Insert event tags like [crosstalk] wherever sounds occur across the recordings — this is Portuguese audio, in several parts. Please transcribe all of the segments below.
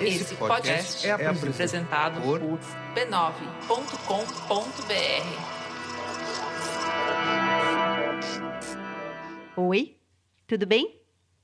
Esse podcast é apresentado por b9.com.br. Oi, tudo bem? O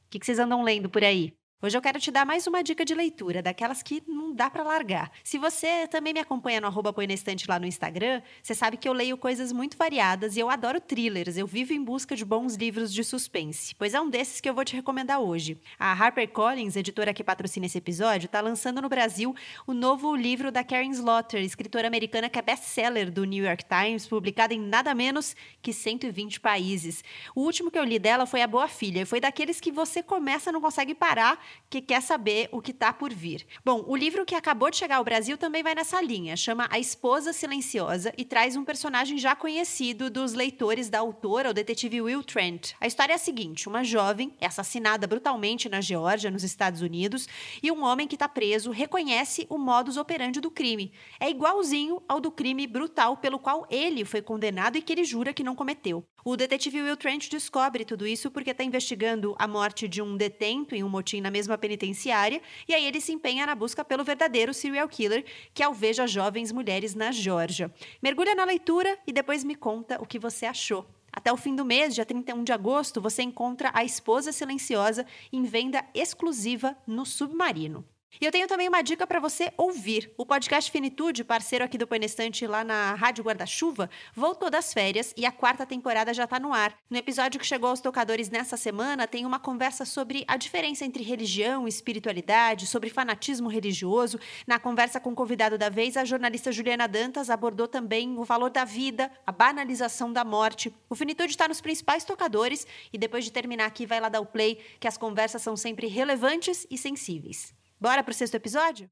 que que vocês andam lendo por aí? Hoje eu quero te dar mais uma dica de leitura, daquelas que não dá para largar. Se você também me acompanha no arroba Põe na Estante lá no Instagram, você sabe que eu leio coisas muito variadas e eu adoro thrillers. Eu vivo em busca de bons livros de suspense. Pois é um desses que eu vou te recomendar hoje. A HarperCollins, editora que patrocina esse episódio, está lançando no Brasil o novo livro da Karen Slaughter, escritora americana que é best-seller do New York Times, publicada em nada menos que 120 países. O último que eu li dela foi A Boa Filha, e foi daqueles que você começa e não consegue parar que quer saber o que está por vir. Bom, o livro que acabou de chegar ao Brasil também vai nessa linha, chama A Esposa Silenciosa e traz um personagem já conhecido dos leitores da autora, o detetive Will Trent. A história é a seguinte: uma jovem é assassinada brutalmente na Geórgia, nos Estados Unidos, e um homem que está preso reconhece o modus operandi do crime. É igualzinho ao do crime brutal pelo qual ele foi condenado e que ele jura que não cometeu. O detetive Will Trent descobre tudo isso porque está investigando a morte de um detento em um motim na mesma penitenciária, e aí ele se empenha na busca pelo verdadeiro serial killer que alveja jovens mulheres na Geórgia. Mergulha na leitura e depois me conta o que você achou. Até o fim do mês, dia 31 de agosto, você encontra A Esposa Silenciosa em venda exclusiva no Submarino. E eu tenho também uma dica para você ouvir. O podcast Finitude, parceiro aqui do Painestante lá na Rádio Guarda-Chuva, voltou das férias e a quarta temporada já está no ar. No episódio que chegou aos tocadores nessa semana, tem uma conversa sobre a diferença entre religião e espiritualidade, sobre fanatismo religioso. Na conversa com o convidado da vez, a jornalista Juliana Dantas abordou também o valor da vida, a banalização da morte. O Finitude está nos principais tocadores e depois de terminar aqui, vai lá dar o play, que as conversas são sempre relevantes e sensíveis. Bora pro sexto episódio?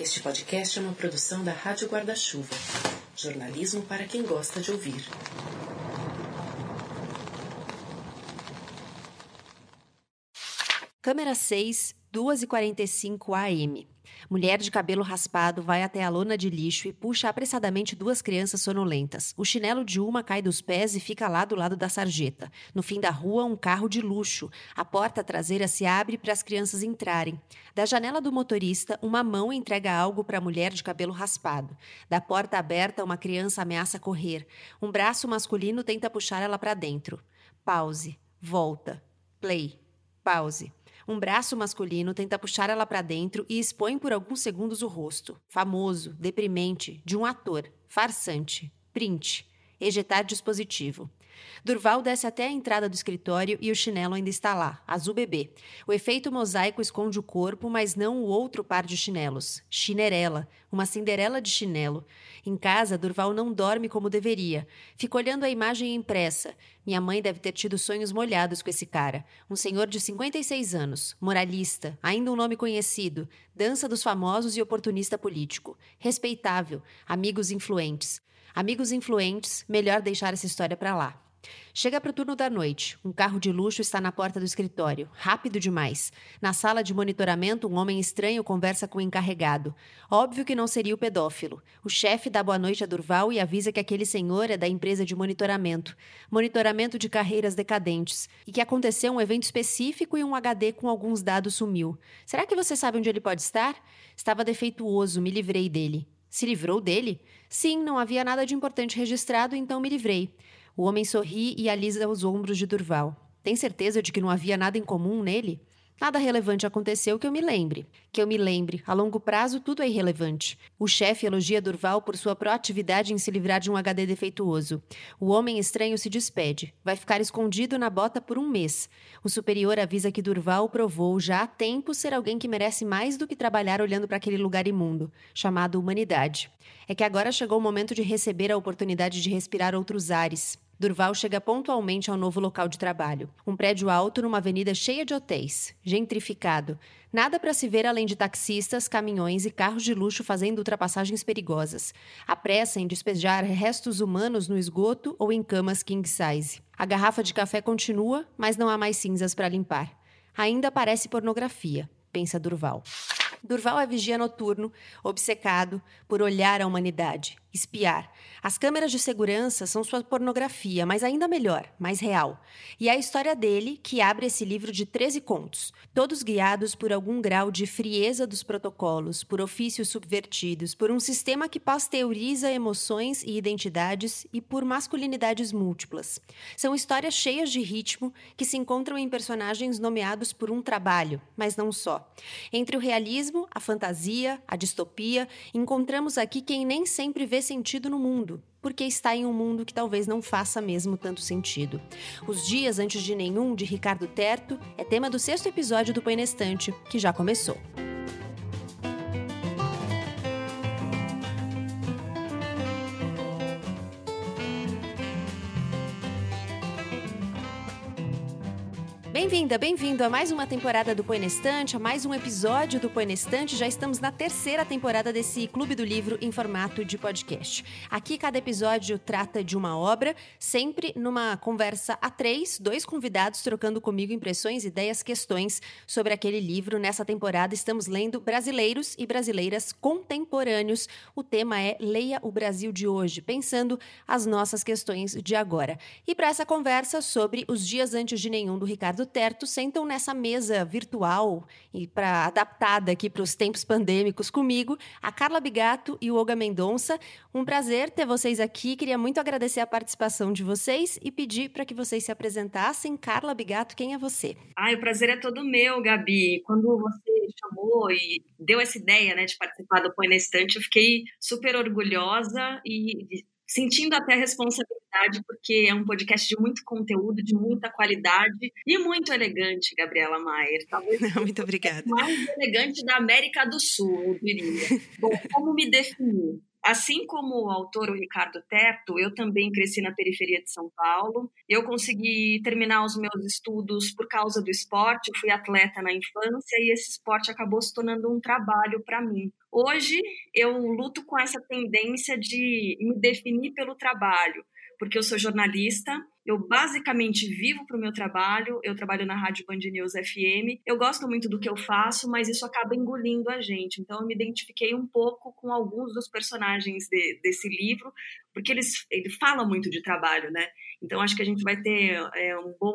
Este podcast é uma produção da Rádio Guarda-Chuva. Jornalismo para quem gosta de ouvir. Câmera 6, 2h45 AM. Mulher de cabelo raspado vai até a lona de lixo e puxa apressadamente duas crianças sonolentas. O chinelo de uma cai dos pés e fica lá do lado da sarjeta. No fim da rua, um carro de luxo. A porta traseira se abre para as crianças entrarem. Da janela do motorista, uma mão entrega algo para a mulher de cabelo raspado. Da porta aberta, uma criança ameaça correr. Um braço masculino tenta puxar ela para dentro. Pause. Volta. Play. Pause. Um braço masculino tenta puxar ela para dentro e expõe por alguns segundos o rosto, famoso, deprimente, de um ator, farsante. Print. Ejetar dispositivo. Durval desce até a entrada do escritório e o chinelo ainda está lá, azul bebê. O efeito mosaico esconde o corpo, mas não o outro par de chinelos. Chinerela, uma cinderela de chinelo. Em casa, Durval não dorme como deveria. Fica olhando a imagem impressa. Minha mãe deve ter tido sonhos molhados com esse cara. Um senhor de 56 anos, moralista, ainda um nome conhecido, dança dos famosos e oportunista político. Respeitável, amigos influentes. Amigos influentes, melhor deixar essa história para lá. Chega para o turno da noite. Um carro de luxo está na porta do escritório. Rápido demais. Na sala de monitoramento, um homem estranho conversa com o encarregado. Óbvio que não seria o pedófilo. O chefe dá boa noite a Durval e avisa que aquele senhor é da empresa de monitoramento. Monitoramento de carreiras decadentes. E que aconteceu um evento específico e um HD com alguns dados sumiu. Será que você sabe onde ele pode estar? Estava defeituoso, me livrei dele. Se livrou dele? Sim, não havia nada de importante registrado, então me livrei. O homem sorri e alisa os ombros de Durval. Tem certeza de que não havia nada em comum nele? Nada relevante aconteceu que eu me lembre. Que eu me lembre. A longo prazo, tudo é irrelevante. O chefe elogia Durval por sua proatividade em se livrar de um HD defeituoso. O homem estranho se despede. Vai ficar escondido na bota por um mês. O superior avisa que Durval provou já há tempo ser alguém que merece mais do que trabalhar olhando para aquele lugar imundo, chamado humanidade. É que agora chegou o momento de receber a oportunidade de respirar outros ares. Durval chega pontualmente ao novo local de trabalho. Um prédio alto numa avenida cheia de hotéis, gentrificado. Nada para se ver além de taxistas, caminhões e carros de luxo fazendo ultrapassagens perigosas. A pressa em despejar restos humanos no esgoto ou em camas king size. A garrafa de café continua, mas não há mais cinzas para limpar. Ainda parece pornografia, pensa Durval. Durval é vigia noturno, obcecado por olhar a humanidade. Espiar. As câmeras de segurança são sua pornografia, mas ainda melhor, mais real. E é a história dele que abre esse livro de 13 contos, todos guiados por algum grau de frieza dos protocolos, por ofícios subvertidos, por um sistema que pasteuriza emoções e identidades e por masculinidades múltiplas. São histórias cheias de ritmo que se encontram em personagens nomeados por um trabalho, mas não só. Entre o realismo, a fantasia, a distopia, encontramos aqui quem nem sempre vê sentido no mundo, porque está em um mundo que talvez não faça mesmo tanto sentido. Os Dias Antes de Nenhum, de Ricardo Terto, é tema do sexto episódio do Põe que já começou. Bem-vinda, bem-vindo a mais uma temporada do Põe Estante, a mais um episódio do Põe Estante. Já estamos na terceira temporada desse Clube do Livro em formato de podcast. Aqui, cada episódio trata de uma obra, sempre numa conversa a três, dois convidados trocando comigo impressões, ideias, questões sobre aquele livro. Nessa temporada, estamos lendo Brasileiros e Brasileiras Contemporâneos. O tema é Leia o Brasil de hoje, pensando as nossas questões de agora. E para essa conversa sobre Os Dias Antes de Nenhum, do Ricardo Terto sentam nessa mesa virtual e para adaptada aqui para os tempos pandêmicos comigo, a Carla Bigato e o Olga Mendonça. Um prazer ter vocês aqui. Queria muito agradecer a participação de vocês e pedir para que vocês se apresentassem. Carla Bigato, quem é você? Ai, o prazer é todo meu, Gabi. Quando você chamou e deu essa ideia, né, de participar do Põe na Estante, eu fiquei super orgulhosa e sentindo até responsabilidade, porque é um podcast de muito conteúdo, de muita qualidade e muito elegante, Gabriela Maier. Talvez [laughs] muito obrigada. Mais elegante da América do Sul, eu diria. [laughs] Bom, como me definir? Assim como o autor, o Ricardo Teto, eu também cresci na periferia de São Paulo. Eu consegui terminar os meus estudos por causa do esporte, eu fui atleta na infância e esse esporte acabou se tornando um trabalho para mim. Hoje eu luto com essa tendência de me definir pelo trabalho porque eu sou jornalista, eu basicamente vivo para o meu trabalho, eu trabalho na Rádio Band News FM, eu gosto muito do que eu faço, mas isso acaba engolindo a gente. Então eu me identifiquei um pouco com alguns dos personagens de, desse livro, porque eles, ele fala muito de trabalho, né? Então acho que a gente vai ter é, um bom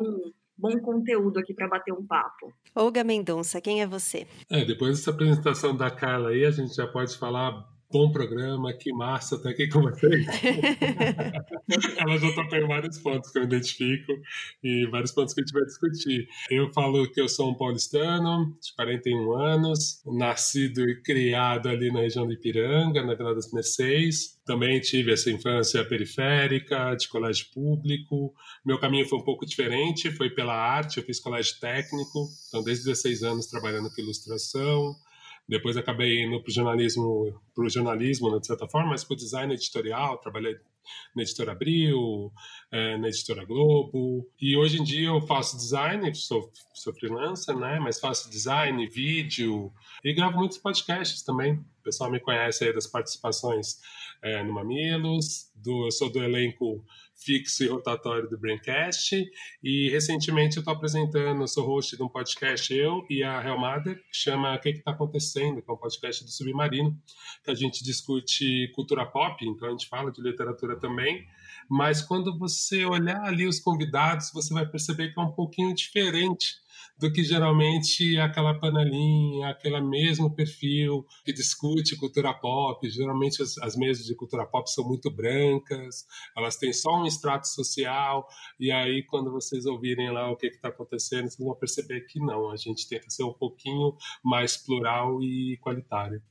bom conteúdo aqui para bater um papo. Olga Mendonça, quem é você? É, depois dessa apresentação da Carla aí, a gente já pode falar bom programa, que massa estar aqui com vocês. [laughs] Ela já tocou em vários pontos que eu identifico e vários pontos que a gente vai discutir. Eu falo que eu sou um paulistano, de 41 anos, nascido e criado ali na região de Ipiranga, na Vila das Mercês. Também tive essa infância periférica, de colégio público. Meu caminho foi um pouco diferente, foi pela arte, eu fiz colégio técnico, então desde 16 anos trabalhando com ilustração. Depois acabei indo para o jornalismo, pro jornalismo, de certa forma, mas para o design editorial, trabalhei na Editora Abril, é, na Editora Globo. E hoje em dia eu faço design, sou, sou freelancer, né? Mas faço design, vídeo e gravo muitos podcasts também. O pessoal me conhece aí das participações é, no Mamilos, do, eu sou do elenco fixo e rotatório do Braincast. E recentemente eu estou apresentando, sou host de um podcast, eu e a Helmader, que chama O que está acontecendo, que é um podcast do Submarino, que a gente discute cultura pop, então a gente fala de literatura também. Mas quando você olhar ali os convidados, você vai perceber que é um pouquinho diferente do que geralmente aquela panelinha, aquele mesmo perfil que discute cultura pop. Geralmente as, as mesas de cultura pop são muito brancas, elas têm só um extrato social, e aí quando vocês ouvirem lá o que está acontecendo, vocês vão perceber que não, a gente tenta ser um pouquinho mais plural e qualitário.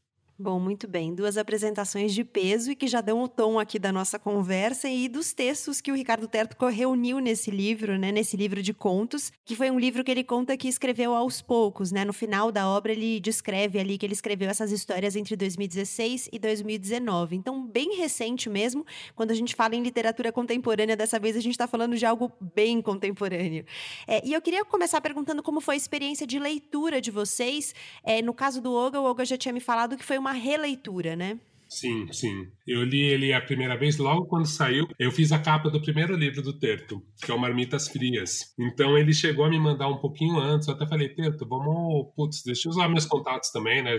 Bom, muito bem. Duas apresentações de peso e que já dão o tom aqui da nossa conversa e dos textos que o Ricardo Terto reuniu nesse livro, né? Nesse livro de contos, que foi um livro que ele conta que escreveu aos poucos, né? No final da obra ele descreve ali que ele escreveu essas histórias entre 2016 e 2019. Então, bem recente mesmo. Quando a gente fala em literatura contemporânea, dessa vez a gente está falando de algo bem contemporâneo. É, e eu queria começar perguntando como foi a experiência de leitura de vocês. É, no caso do Olga, o Olga já tinha me falado que foi uma uma releitura, né? Sim, sim. Eu li ele a primeira vez logo quando saiu. Eu fiz a capa do primeiro livro do Terto, que é o Marmitas Frias. Então ele chegou a me mandar um pouquinho antes. Eu até falei, Terto, vamos. Putz, deixa eu usar meus contatos também, né?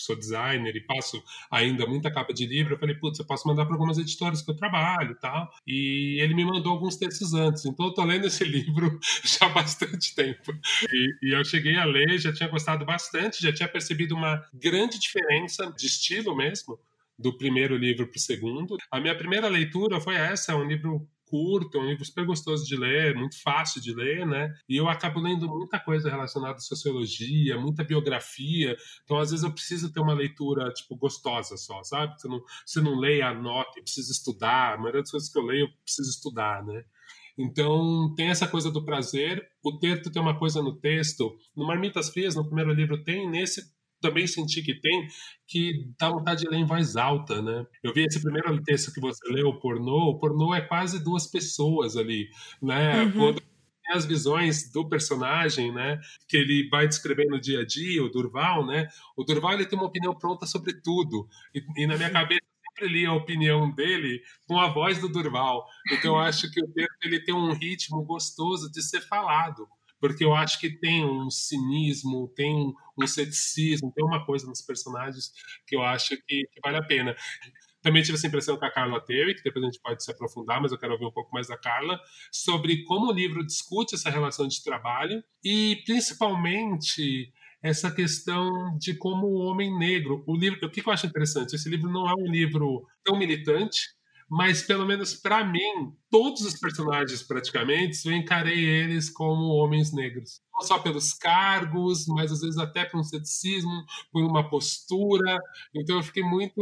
Sou designer e faço ainda muita capa de livro, eu falei, putz, eu posso mandar para algumas editoras que eu trabalho e tal. E ele me mandou alguns textos antes, então eu tô lendo esse [laughs] livro já há bastante tempo. E, e eu cheguei a ler, já tinha gostado bastante, já tinha percebido uma grande diferença de estilo mesmo do primeiro livro para o segundo. A minha primeira leitura foi essa, é um livro curto, é um livro super gostoso de ler, muito fácil de ler, né? E eu acabo lendo muita coisa relacionada à sociologia, muita biografia. Então, às vezes, eu preciso ter uma leitura, tipo, gostosa só, sabe? Você não, você não lê a nota e precisa estudar. A maioria das coisas que eu leio, eu preciso estudar, né? Então, tem essa coisa do prazer. O texto tem uma coisa no texto. No Marmitas Frias, no primeiro livro, tem. Nesse, também senti que tem, que dá vontade de ler em voz alta, né? Eu vi esse primeiro texto que você leu, o pornô, o pornô é quase duas pessoas ali, né? Uhum. Quando tem as visões do personagem, né? Que ele vai descrevendo no dia a dia, o Durval, né? O Durval, ele tem uma opinião pronta sobre tudo. E, e na minha cabeça, sempre li a opinião dele com a voz do Durval. Então, eu acho que o texto ele tem um ritmo gostoso de ser falado porque eu acho que tem um cinismo, tem um, ceticismo, tem uma coisa nos personagens que eu acho que, que, vale a pena. Também tive essa impressão que a Carla teve, que depois a gente pode se aprofundar, mas eu quero ouvir um pouco mais da Carla, sobre como o livro discute essa relação de trabalho e, principalmente, essa questão de como o homem negro. O livro, o que eu acho interessante? Esse livro não é um livro tão militante, mas pelo menos para mim, todos os personagens praticamente, eu encarei eles como homens negros não só pelos cargos, mas às vezes até por um ceticismo, por uma postura. Então eu fiquei muito,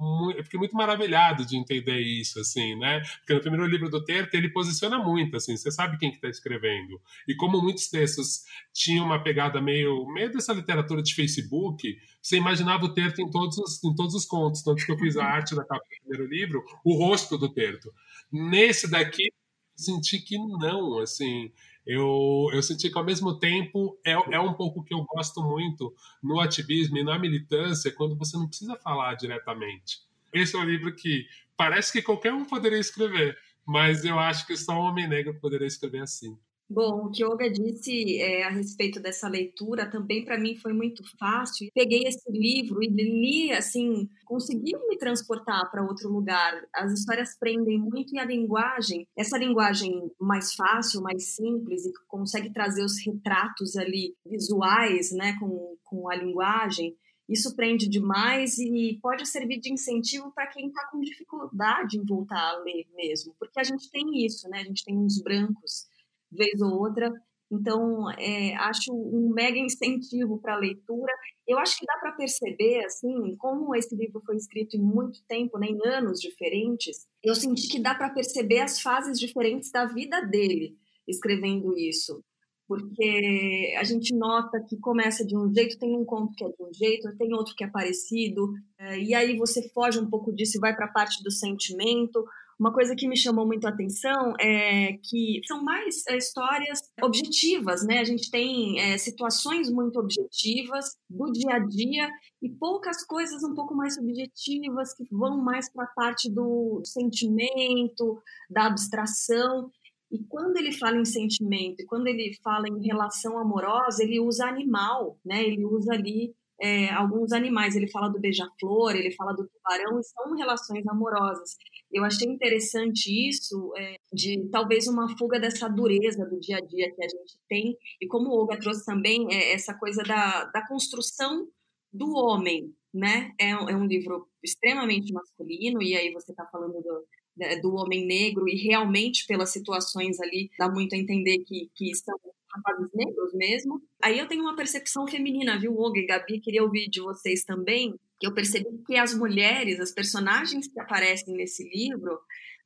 muito, eu fiquei muito maravilhado de entender isso, assim, né? Porque no primeiro livro do Terto ele posiciona muito, assim, você sabe quem que está escrevendo. E como muitos textos tinham uma pegada meio, meio dessa literatura de Facebook, você imaginava o Terto em todos os, em todos os contos, tanto que eu fiz a arte da capa do primeiro livro, o rosto do Terto. Nesse daqui senti que não, assim, eu, eu senti que ao mesmo tempo é, é um pouco que eu gosto muito no ativismo e na militância, quando você não precisa falar diretamente. Esse é um livro que parece que qualquer um poderia escrever, mas eu acho que só um homem negro poderia escrever assim. Bom, o que Olga disse é, a respeito dessa leitura também para mim foi muito fácil. Peguei esse livro e li, assim, conseguiu me transportar para outro lugar. As histórias prendem muito e a linguagem, essa linguagem mais fácil, mais simples e que consegue trazer os retratos ali visuais, né, com, com a linguagem. Isso prende demais e pode servir de incentivo para quem está com dificuldade em voltar a ler mesmo, porque a gente tem isso, né? A gente tem uns brancos vez ou outra. Então, é, acho um mega incentivo para a leitura. Eu acho que dá para perceber, assim, como esse livro foi escrito em muito tempo, né, em anos diferentes, eu senti que dá para perceber as fases diferentes da vida dele escrevendo isso. Porque a gente nota que começa de um jeito, tem um conto que é de um jeito, tem outro que é parecido, é, e aí você foge um pouco disso e vai para a parte do sentimento uma coisa que me chamou muito a atenção é que são mais é, histórias objetivas, né? A gente tem é, situações muito objetivas do dia a dia e poucas coisas um pouco mais subjetivas que vão mais para a parte do sentimento, da abstração. E quando ele fala em sentimento, quando ele fala em relação amorosa, ele usa animal, né? Ele usa ali é, alguns animais. Ele fala do beija-flor, ele fala do tubarão, e são relações amorosas. Eu achei interessante isso, é, de talvez uma fuga dessa dureza do dia a dia que a gente tem, e como o Olga trouxe também, é essa coisa da, da construção do homem, né? É, é um livro extremamente masculino, e aí você está falando do, do homem negro, e realmente pelas situações ali dá muito a entender que, que são rapazes negros mesmo. Aí eu tenho uma percepção feminina, viu, Olga e Gabi? Queria ouvir de vocês também, que eu percebi que as mulheres, as personagens que aparecem nesse livro,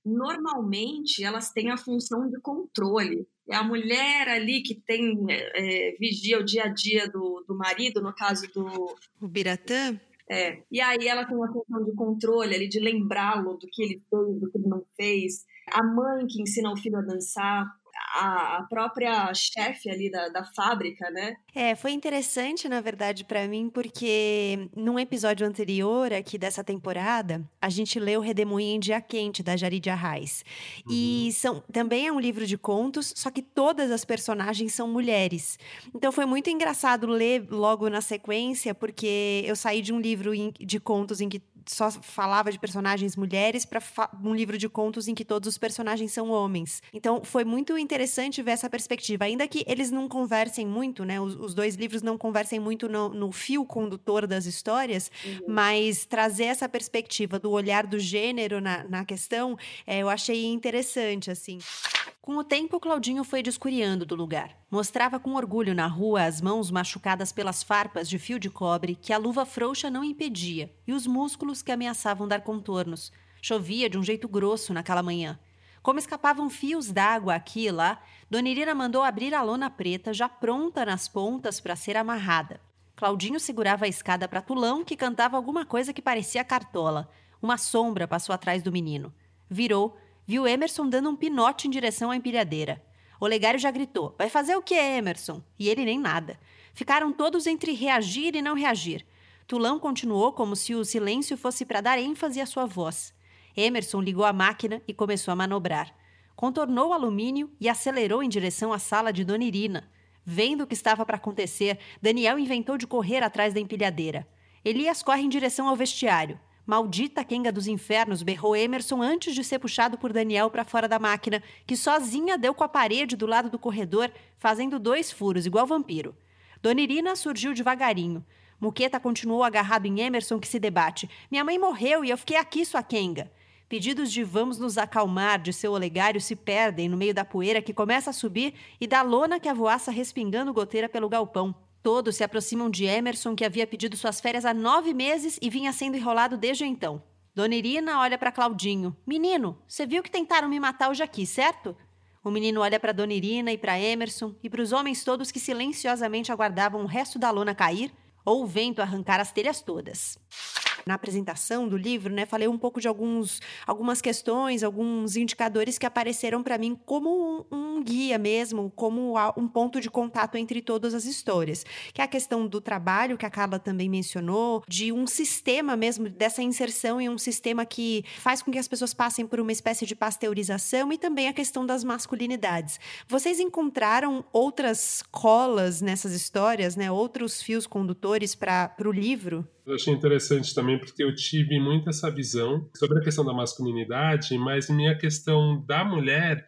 normalmente elas têm a função de controle. É a mulher ali que tem é, vigia o dia a dia do, do marido, no caso do. O Biratã? É. E aí ela tem uma função de controle ali, de lembrá-lo do que ele fez, do que ele não fez. A mãe que ensina o filho a dançar, a, própria chefe ali da, da fábrica, né? É, foi interessante, na verdade, para mim, porque num episódio anterior aqui dessa temporada, a gente leu Redemoinho em Dia Quente, da Jaridia Reis. Uhum. E são, também é um livro de contos, só que todas as personagens são mulheres. Então foi muito engraçado ler logo na sequência, porque eu saí de um livro de contos em que só falava de personagens mulheres para um livro de contos em que todos os personagens são homens. Então foi muito interessante ver essa perspectiva, ainda que eles não conversem muito, né? Os, os dois livros não conversem muito no, no fio condutor das histórias, uhum. mas trazer essa perspectiva do olhar do gênero na, na questão, é, eu achei interessante, assim. Com o tempo, Claudinho foi descuriando do lugar. Mostrava com orgulho na rua as mãos machucadas pelas farpas de fio de cobre que a luva frouxa não impedia e os músculos que ameaçavam dar contornos. Chovia de um jeito grosso naquela manhã. Como escapavam fios d'água aqui e lá, Dona Irina mandou abrir a lona preta, já pronta nas pontas para ser amarrada. Claudinho segurava a escada para Tulão, que cantava alguma coisa que parecia cartola. Uma sombra passou atrás do menino. Virou, viu Emerson dando um pinote em direção à empilhadeira. Olegário já gritou: Vai fazer o que, Emerson? E ele nem nada. Ficaram todos entre reagir e não reagir. Tulão continuou como se o silêncio fosse para dar ênfase à sua voz. Emerson ligou a máquina e começou a manobrar. Contornou o alumínio e acelerou em direção à sala de Dona Irina. Vendo o que estava para acontecer, Daniel inventou de correr atrás da empilhadeira. Elias corre em direção ao vestiário. Maldita quenga dos infernos, berrou Emerson antes de ser puxado por Daniel para fora da máquina, que sozinha deu com a parede do lado do corredor, fazendo dois furos, igual vampiro. Dona Irina surgiu devagarinho. Muqueta continuou agarrado em Emerson, que se debate. Minha mãe morreu e eu fiquei aqui, sua quenga. Pedidos de vamos nos acalmar de seu olegário se perdem no meio da poeira que começa a subir e da lona que avoaça respingando goteira pelo galpão. Todos se aproximam de Emerson, que havia pedido suas férias há nove meses e vinha sendo enrolado desde então. Dona Irina olha para Claudinho. Menino, você viu que tentaram me matar hoje aqui, certo? O menino olha para Dona Irina e para Emerson e para os homens todos que silenciosamente aguardavam o resto da lona cair ou o vento arrancar as telhas todas na apresentação do livro, né, falei um pouco de alguns, algumas questões, alguns indicadores que apareceram para mim como um, um, guia mesmo, como um ponto de contato entre todas as histórias, que é a questão do trabalho que a Carla também mencionou, de um sistema mesmo dessa inserção em um sistema que faz com que as pessoas passem por uma espécie de pasteurização e também a questão das masculinidades. Vocês encontraram outras colas nessas histórias, né, outros fios condutores para o livro? Eu achei interessante também porque eu tive muito essa visão sobre a questão da masculinidade, mas minha questão da mulher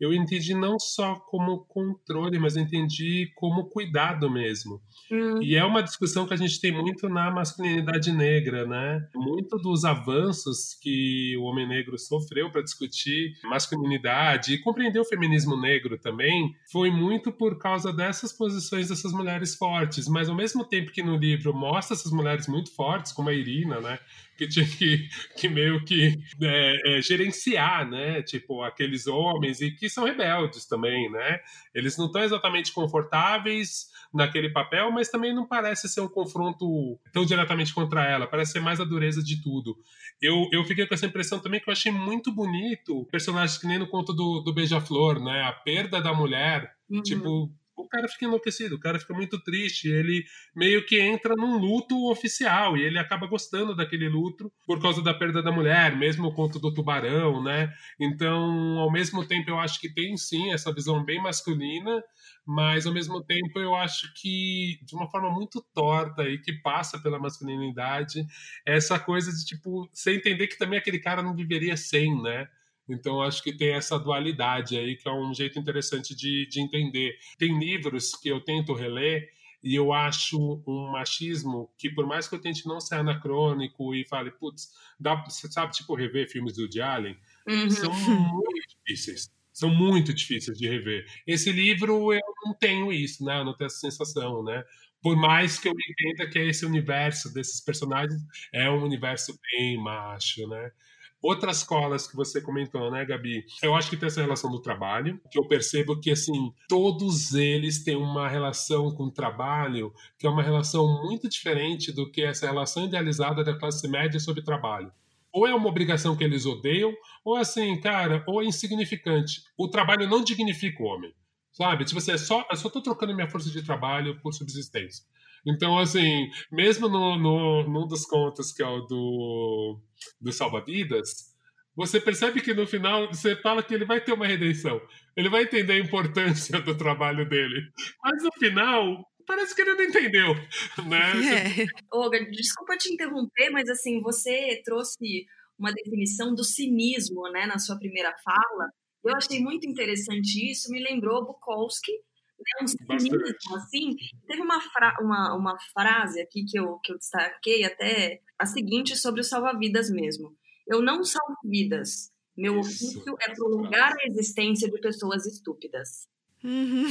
eu entendi não só como controle, mas entendi como cuidado mesmo. Hum. E é uma discussão que a gente tem muito na masculinidade negra, né? Muito dos avanços que o homem negro sofreu para discutir masculinidade e compreender o feminismo negro também foi muito por causa dessas posições dessas mulheres fortes. Mas ao mesmo tempo que no livro mostra essas mulheres muito fortes, como a Irina, né? Que tinha que, que meio que é, é, gerenciar, né? Tipo, aqueles homens e que são rebeldes também, né? Eles não estão exatamente confortáveis naquele papel, mas também não parece ser um confronto tão diretamente contra ela, parece ser mais a dureza de tudo. Eu, eu fiquei com essa impressão também que eu achei muito bonito personagens que nem no conto do, do Beija-Flor, né? A perda da mulher, uhum. tipo, o cara fica enlouquecido, o cara fica muito triste, ele meio que entra num luto oficial e ele acaba gostando daquele luto por causa da perda da mulher, mesmo o conto do tubarão, né? Então, ao mesmo tempo, eu acho que tem sim essa visão bem masculina, mas ao mesmo tempo eu acho que de uma forma muito torta e que passa pela masculinidade, essa coisa de tipo, você entender que também aquele cara não viveria sem, né? Então, acho que tem essa dualidade aí, que é um jeito interessante de, de entender. Tem livros que eu tento reler e eu acho um machismo que, por mais que eu tente não ser anacrônico e fale, putz, dá, você sabe, tipo, rever filmes do Woody Allen? Uhum. São muito difíceis. São muito difíceis de rever. Esse livro, eu não tenho isso, né? Eu não tenho essa sensação, né? Por mais que eu entenda que esse universo desses personagens é um universo bem macho, né? Outras colas que você comentou, né, Gabi? Eu acho que tem essa relação do trabalho, que eu percebo que, assim, todos eles têm uma relação com o trabalho que é uma relação muito diferente do que essa relação idealizada da classe média sobre trabalho. ou é uma obrigação que eles odeiam, ou assim, cara, ou é insignificante. O trabalho não dignifica o homem, sabe? Tipo assim, é só, eu só tô trocando minha força de trabalho por subsistência. Então, assim, mesmo no, no, num dos contos que é o do, do Salva-Vidas, você percebe que no final você fala que ele vai ter uma redenção. Ele vai entender a importância do trabalho dele. Mas no final, parece que ele não entendeu, né? [laughs] É. Olga, desculpa te interromper, mas assim, você trouxe uma definição do cinismo, né, na sua primeira fala. Eu achei muito interessante isso, me lembrou Bukowski, né, um cinismo, assim. Teve uma, fra uma, uma frase aqui que eu, que eu destaquei até, a seguinte sobre o salva-vidas mesmo. Eu não salvo vidas, meu ofício é prolongar a existência de pessoas estúpidas. Uhum.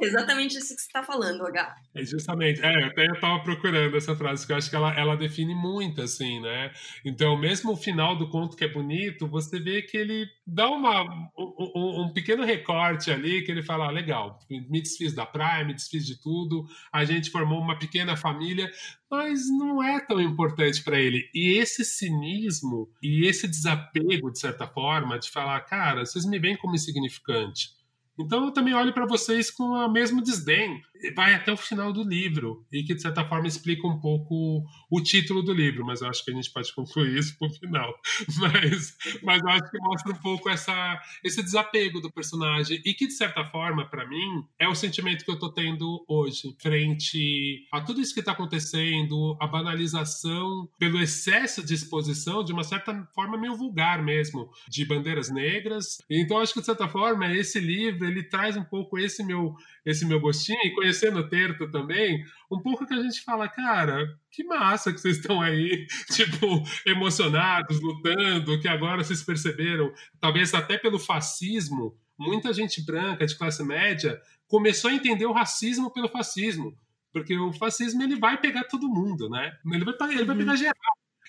É exatamente isso que você está falando, H. É justamente. É, até eu estava procurando essa frase, que eu acho que ela, ela define muito, assim, né? Então, mesmo o final do conto que é bonito, você vê que ele dá uma, um, um pequeno recorte ali, que ele fala, ah, legal, me desfiz da praia, me desfiz de tudo, a gente formou uma pequena família, mas não é tão importante para ele. E esse cinismo e esse desapego, de certa forma, de falar, cara, vocês me veem como insignificante então eu também olho para vocês com o mesmo desdém. Vai até o final do livro e que de certa forma explica um pouco o título do livro, mas eu acho que a gente pode concluir isso pro final. [laughs] Mas, mas eu acho que mostra um pouco essa, esse desapego do personagem e que de certa forma para mim é o sentimento que eu tô tendo hoje frente a tudo isso que está acontecendo, a banalização pelo excesso de exposição de uma certa forma meio vulgar mesmo de bandeiras negras. Então acho que de certa forma esse livro ele traz um pouco esse meu esse meu gostinho e conhecendo o Terto também, um pouco que a gente fala, cara, que massa que vocês estão aí, [laughs] tipo, emocionados, lutando, que agora vocês perceberam, talvez até pelo fascismo, muita gente branca de classe média começou a entender o racismo pelo fascismo. Porque o fascismo ele vai pegar todo mundo, né? Ele vai, ele vai pegar geral.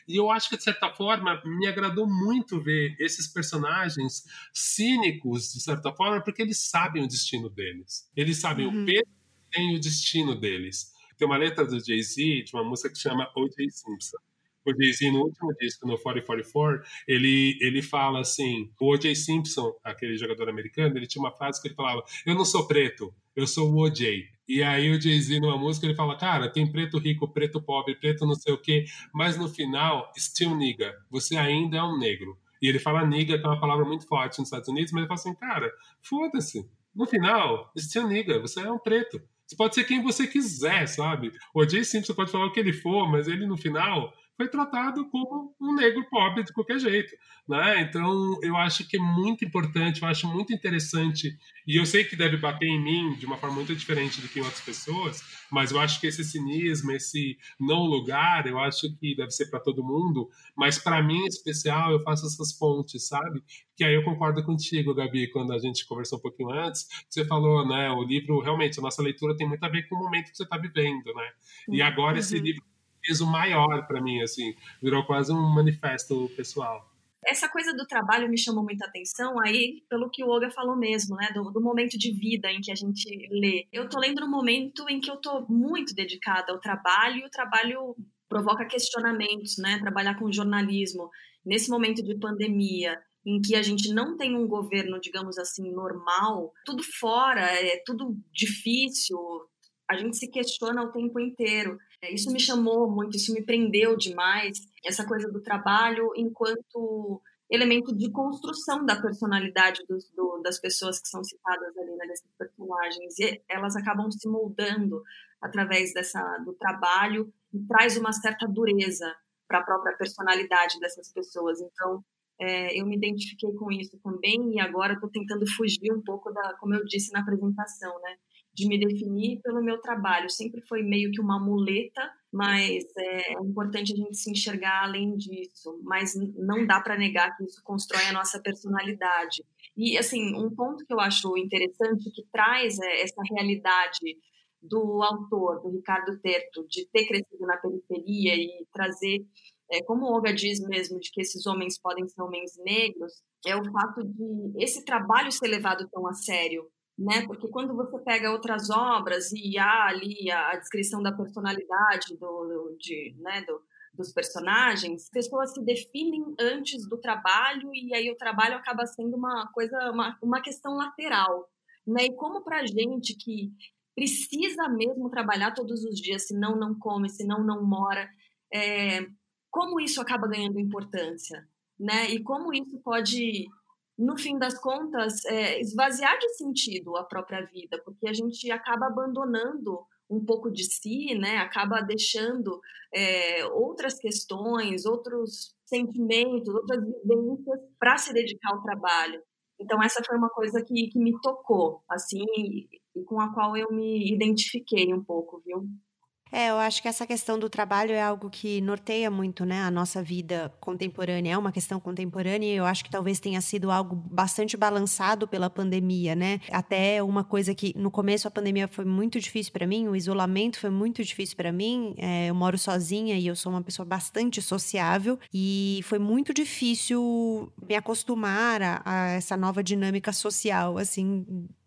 E eu acho que, de certa forma, me agradou muito ver esses personagens cínicos, de certa forma, porque eles sabem o destino deles. Eles sabem uhum. o peso que tem o destino deles. Tem uma letra do Jay-Z, de uma música que chama O.J. Simpson. O Jay-Z, no último disco, no 4044, ele, ele fala assim: o O.J. Simpson, aquele jogador americano, ele tinha uma frase que ele falava: Eu não sou preto, eu sou o O.J. E aí o Jay-Z numa música ele fala, cara, tem preto rico, preto pobre, preto não sei o quê, mas no final, still nigga, você ainda é um negro. E ele fala nigga, que é uma palavra muito forte nos Estados Unidos, mas ele fala assim, cara, foda-se. No final, still nigga, você é um preto. Você pode ser quem você quiser, sabe? O Jay Simpson pode falar o que ele for, mas ele no final foi tratado como um negro pobre de qualquer jeito, né? Então, eu acho que é muito importante, eu acho muito interessante, e eu sei que deve bater em mim de uma forma muito diferente do que em outras pessoas, mas eu acho que esse cinismo, esse não lugar, eu acho que deve ser para todo mundo, mas para mim em especial, eu faço essas pontes, sabe? Que aí eu concordo contigo, Gabi, quando a gente conversou um pouquinho antes, você falou, né, o livro, realmente, a nossa leitura tem muito a ver com o momento que você está vivendo, né? E agora uhum. esse livro peso maior para mim, assim, virou quase um manifesto pessoal. Essa coisa do trabalho me chamou muita atenção aí pelo que o Olga falou mesmo, né? Do, do, momento de vida em que a gente lê. Eu tô lendo no momento em que eu tô muito dedicada ao trabalho e o trabalho provoca questionamentos, né? Trabalhar com jornalismo nesse momento de pandemia, em que a gente não tem um governo, digamos assim, normal, tudo fora, é tudo difícil, a gente se questiona o tempo inteiro. É, isso me chamou muito, isso me prendeu demais, essa coisa do trabalho enquanto elemento de construção da personalidade do, das pessoas que são citadas ali, né, personagens. E elas acabam se moldando através dessa, do trabalho e traz uma certa dureza para a própria personalidade dessas pessoas. Então, é, eu me identifiquei com isso também e agora estou tentando fugir um pouco da, como eu disse na apresentação, né? De me definir pelo meu trabalho. Sempre foi meio que uma muleta, mas é, é importante a gente se enxergar além disso. Mas não dá para negar que isso constrói a nossa personalidade. E, assim, um ponto que eu acho interessante, que traz é, essa realidade do autor, do Ricardo Terto, de ter crescido na periferia e trazer, é, como o Olga diz mesmo, de que esses homens podem ser homens negros, é o fato de esse trabalho ser levado tão a sério né? Porque quando você pega outras obras e há ali a, descrição da personalidade do, de, né, do, dos personagens, pessoas se definem antes do trabalho e aí o trabalho acaba sendo uma coisa, uma, uma questão lateral. Né? E como para gente que precisa mesmo trabalhar todos os dias, senão não come, senão não mora, é, como isso acaba ganhando importância? Né? E como isso pode, no fim das contas, é, esvaziar de sentido a própria vida, porque a gente acaba abandonando um pouco de si, né? Acaba deixando é, outras questões, outros sentimentos, outras vivências para se dedicar ao trabalho. Então essa foi uma coisa que, que me tocou, assim, e, e com a qual eu me identifiquei um pouco, viu? É, eu acho que essa questão do trabalho é algo que norteia muito, né, a nossa vida contemporânea. É uma questão contemporânea e eu acho que talvez tenha sido algo bastante balançado pela pandemia, né? Até uma coisa que no começo a pandemia foi muito difícil para mim, o isolamento foi muito difícil para mim. É, eu moro sozinha e eu sou uma pessoa bastante sociável e foi muito difícil me acostumar a, a essa nova dinâmica social, assim,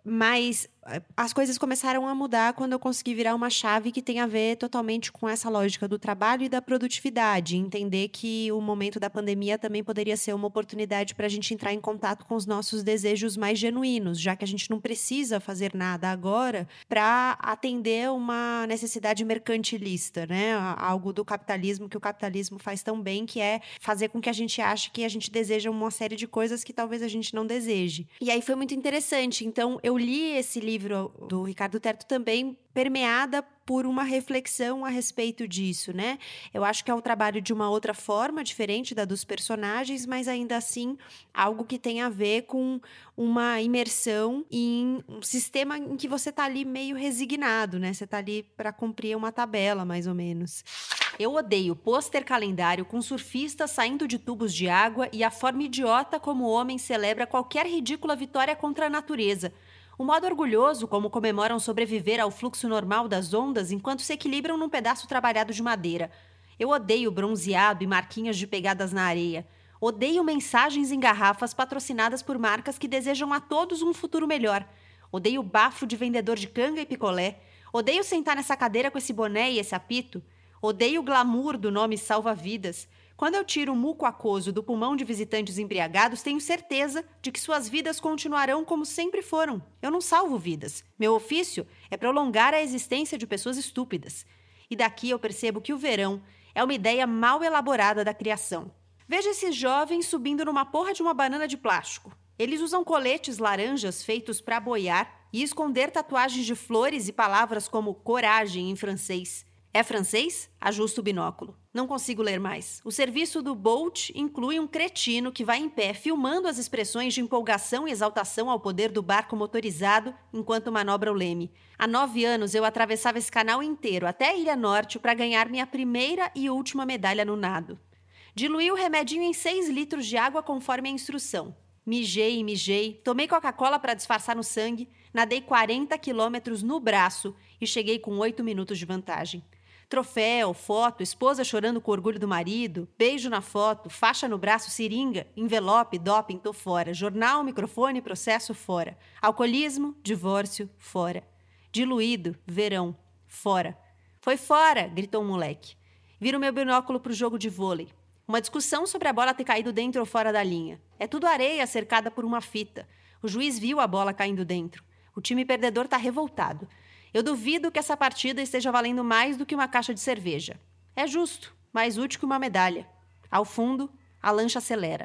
mas eh, as coisas começaram a mudar quando eu consegui virar uma chave que tem a ver totalmente com essa lógica do trabalho e da produtividade. Entender que o momento da pandemia também poderia ser uma oportunidade para a gente entrar em contato com os nossos desejos mais genuínos, já que a gente não precisa fazer nada agora para atender uma necessidade mercantilista, né? Algo do capitalismo que o capitalismo faz tão bem, que é fazer com que a gente ache que a gente deseja uma série de coisas que talvez a gente não deseje. E aí foi muito interessante. Então, eu li esse livro do Ricardo Terto também permeada por uma reflexão a respeito disso, né? Eu acho que é um trabalho de uma outra forma, diferente da dos personagens, mas ainda assim algo que tem a ver com uma imersão em um sistema em que você tá ali meio resignado, né? Você tá ali para cumprir uma tabela, mais ou menos. Eu odeio pôster calendário com surfistas saindo de tubos de água e a forma idiota como o homem celebra qualquer ridícula vitória contra a natureza. O modo orgulhoso como comemoram sobreviver ao fluxo normal das ondas enquanto se equilibram num pedaço trabalhado de madeira. Eu odeio bronzeado e marquinhas de pegadas na areia. Odeio mensagens em garrafas patrocinadas por marcas que desejam a todos um futuro melhor. Odeio bafo de vendedor de canga e picolé. Odeio sentar nessa cadeira com esse boné e esse apito. Odeio o glamour do nome salva-vidas. Quando eu tiro o muco aquoso do pulmão de visitantes embriagados, tenho certeza de que suas vidas continuarão como sempre foram. Eu não salvo vidas. Meu ofício é prolongar a existência de pessoas estúpidas. E daqui eu percebo que o verão é uma ideia mal elaborada da criação. Veja esses jovens subindo numa porra de uma banana de plástico. Eles usam coletes laranjas feitos para boiar e esconder tatuagens de flores e palavras como coragem em francês. É francês? Ajusta o binóculo. Não consigo ler mais. O serviço do Bolt inclui um cretino que vai em pé filmando as expressões de empolgação e exaltação ao poder do barco motorizado enquanto manobra o leme. Há nove anos eu atravessava esse canal inteiro até a Ilha Norte para ganhar minha primeira e última medalha no nado. Diluí o remedinho em seis litros de água conforme a instrução. Mijei e mijei, tomei Coca-Cola para disfarçar no sangue, nadei 40 quilômetros no braço e cheguei com oito minutos de vantagem. Troféu, foto, esposa chorando com orgulho do marido, beijo na foto, faixa no braço, seringa, envelope, doping, tô fora. Jornal, microfone, processo, fora. Alcoolismo, divórcio, fora. Diluído, verão, fora. Foi fora, gritou um moleque. Vira o meu binóculo pro jogo de vôlei. Uma discussão sobre a bola ter caído dentro ou fora da linha. É tudo areia cercada por uma fita. O juiz viu a bola caindo dentro. O time perdedor tá revoltado. Eu duvido que essa partida esteja valendo mais do que uma caixa de cerveja. É justo, mais útil que uma medalha. Ao fundo, a lancha acelera.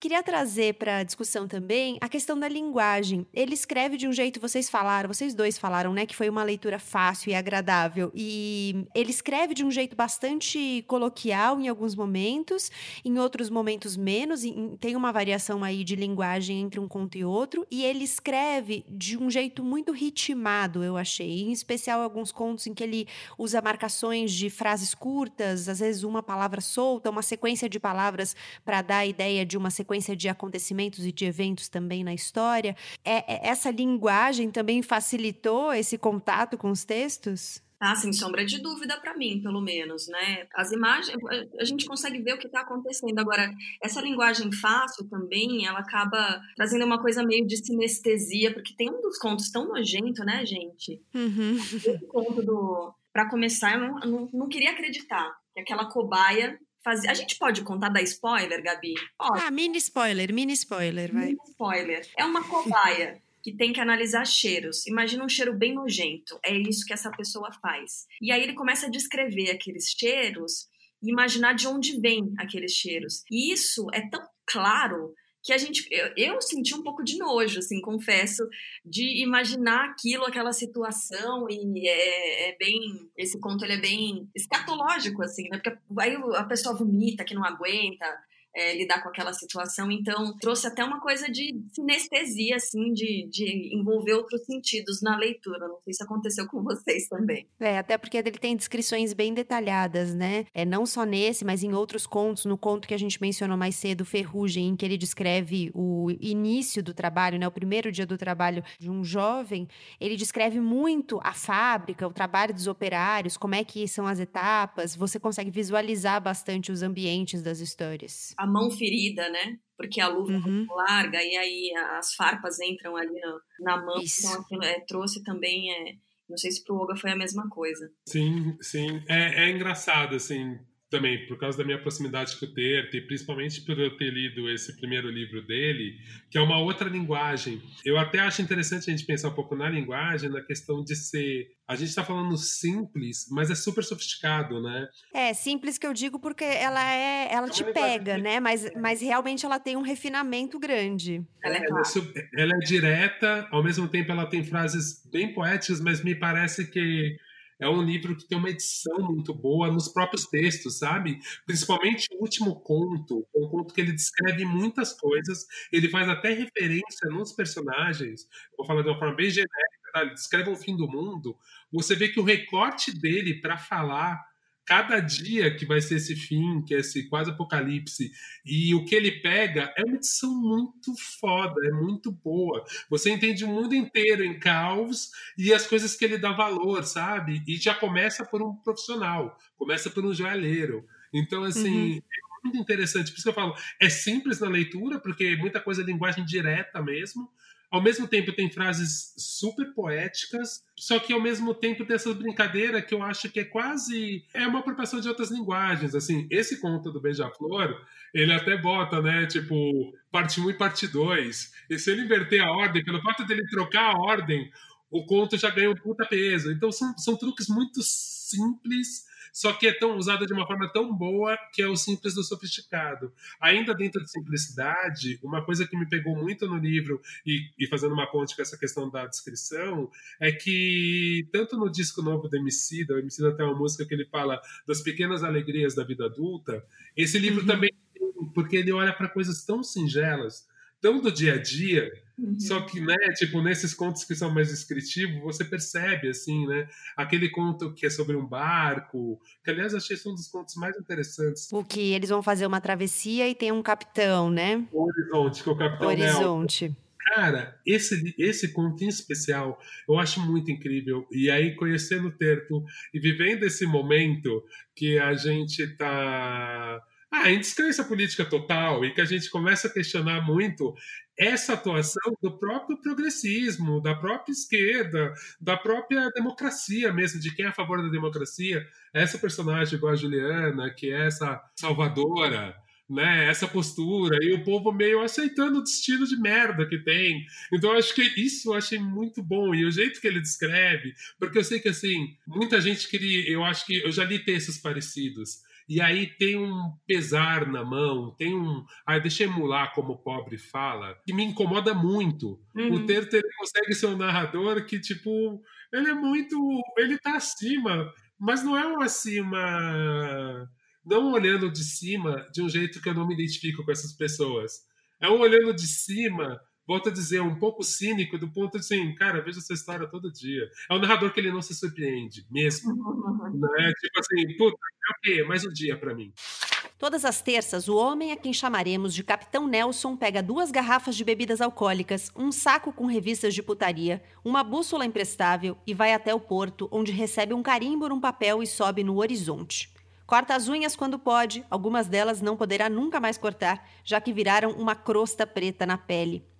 Queria trazer para a discussão também a questão da linguagem. Ele escreve de um jeito, vocês falaram, vocês dois falaram, né, que foi uma leitura fácil e agradável. E ele escreve de um jeito bastante coloquial em alguns momentos, em outros momentos menos. Tem uma variação aí de linguagem entre um conto e outro. E ele escreve de um jeito muito ritmado, eu achei. Em especial alguns contos em que ele usa marcações de frases curtas, às vezes uma palavra solta, uma sequência de palavras para dar a ideia de uma sequência sequência de acontecimentos e de eventos também na história. É, é, essa linguagem também facilitou esse contato com os textos? Ah, sem sombra de dúvida para mim, pelo menos, né? As imagens, a gente consegue ver o que está acontecendo. Agora, essa linguagem fácil também, ela acaba trazendo uma coisa meio de sinestesia, porque tem um dos contos tão nojento, né, gente? Uhum. Esse conto do... Para começar, eu não, não, não queria acreditar que aquela cobaia fazia. A gente pode contar da spoiler, Gabi? Pode. Ah, mini spoiler, mini spoiler, vai. Mini spoiler. É uma cobaia [laughs] que tem que analisar cheiros. Imagina um cheiro bem nojento. É isso que essa pessoa faz. E aí ele começa a descrever aqueles cheiros e imaginar de onde vêm aqueles cheiros. E isso é tão claro que a gente eu, eu, senti um pouco de nojo, assim, confesso, de imaginar aquilo, aquela situação e é, é, bem esse conto ele é bem escatológico assim, né? Porque aí a pessoa vomita que não aguenta, é, lidar com aquela situação. Então, trouxe até uma coisa de sinestesia, assim, de, de envolver outros sentidos na leitura. Não sei se aconteceu com vocês também. É, até porque ele tem descrições bem detalhadas, né? É, não só nesse, mas em outros contos. No conto que a gente mencionou mais cedo, Ferrugem, em que ele descreve o início do trabalho, né? O primeiro dia do trabalho de um jovem, ele descreve muito a fábrica, o trabalho dos operários, como é que são as etapas. Você consegue visualizar bastante os ambientes das histórias a mão ferida, né? Porque a luva uhum. é larga e aí as farpas entram ali na, na mão. Isso. Então aquilo é, trouxe também. É, não sei se pro Olga foi a mesma coisa. Sim, sim. É, é engraçado, assim, também, por causa da minha proximidade com o Terto, e principalmente por eu ter lido esse primeiro livro dele, que é uma outra linguagem. Eu até acho interessante a gente pensar um pouco na linguagem, na questão de ser. A gente está falando simples, mas é super sofisticado, né? É, simples que eu digo porque ela é. Ela é te pega, né? Mas, mas realmente ela tem um refinamento grande. Ela é, ela, é, ela é direta, ao mesmo tempo ela tem frases bem poéticas, mas me parece que é um livro que tem uma edição muito boa nos próprios textos, sabe? Principalmente o último conto, um conto que ele descreve muitas coisas, ele faz até referência nos personagens, vou falar de uma forma bem genérica, tá? ele descreve o fim do mundo, você vê que o recorte dele para falar cada dia que vai ser esse fim, que é esse quase apocalipse, e o que ele pega é uma edição muito foda, é muito boa. Você entende o mundo inteiro em caos e as coisas que ele dá valor, sabe? E já começa por um profissional, começa por um joalheiro. Então, assim, uhum. é muito interessante. Por isso que eu falo, é simples na leitura, porque muita coisa é linguagem direta mesmo, ao mesmo tempo tem frases super poéticas, só que ao mesmo tempo tem essa brincadeira que eu acho que é quase é uma apropriação de outras linguagens, assim, esse conto do Beija-Flor, ele até bota, né, tipo, parte 1 e parte 2. E se ele inverter a ordem, pelo fato dele trocar a ordem, o conto já ganha um puta peso. Então são, são truques muito simples só que é tão usada de uma forma tão boa que é o simples do sofisticado. Ainda dentro de simplicidade, uma coisa que me pegou muito no livro, e, e fazendo uma ponte com essa questão da descrição, é que tanto no disco novo do Emicida, o Emicida tem uma música que ele fala das pequenas alegrias da vida adulta, esse livro uhum. também porque ele olha para coisas tão singelas, tão do dia a dia, Uhum. Só que, né, tipo, nesses contos que são mais descritivos, você percebe, assim, né? Aquele conto que é sobre um barco, que aliás achei esse um dos contos mais interessantes. O que eles vão fazer uma travessia e tem um capitão, né? O Horizonte, que é o capitão Horizonte. Cara, esse, esse conto em especial eu acho muito incrível. E aí, conhecendo o Terto e vivendo esse momento que a gente tá ah, em descrença política total e que a gente começa a questionar muito essa atuação do próprio progressismo, da própria esquerda, da própria democracia mesmo, de quem é a favor da democracia. Essa personagem igual a Juliana, que é essa salvadora, né, essa postura, e o povo meio aceitando o destino de merda que tem. Então, acho que isso eu achei muito bom, e o jeito que ele descreve, porque eu sei que, assim, muita gente queria, eu acho que, eu já li textos parecidos, e aí tem um pesar na mão, tem um. Ah, deixa eu emular como o pobre fala, que me incomoda muito. Uhum. O Terto ele consegue ser um narrador que, tipo, ele é muito. Ele tá acima, mas não é um acima. Não olhando de cima de um jeito que eu não me identifico com essas pessoas. É um olhando de cima volto a dizer, um pouco cínico, do ponto de assim, cara, vejo essa história todo dia. É um narrador que ele não se surpreende, mesmo. né? Tipo assim, puta, é? Mais um dia para mim. Todas as terças, o homem a quem chamaremos de Capitão Nelson pega duas garrafas de bebidas alcoólicas, um saco com revistas de putaria, uma bússola imprestável e vai até o porto, onde recebe um carimbo num papel e sobe no horizonte. Corta as unhas quando pode, algumas delas não poderá nunca mais cortar, já que viraram uma crosta preta na pele.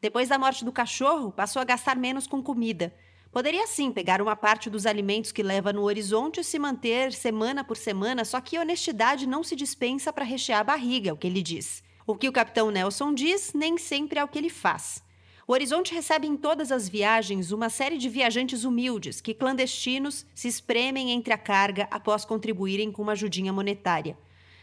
Depois da morte do cachorro, passou a gastar menos com comida. Poderia sim pegar uma parte dos alimentos que leva no horizonte e se manter semana por semana, só que honestidade não se dispensa para rechear a barriga, é o que ele diz. O que o capitão Nelson diz nem sempre é o que ele faz. O Horizonte recebe em todas as viagens uma série de viajantes humildes que, clandestinos, se espremem entre a carga após contribuírem com uma ajudinha monetária.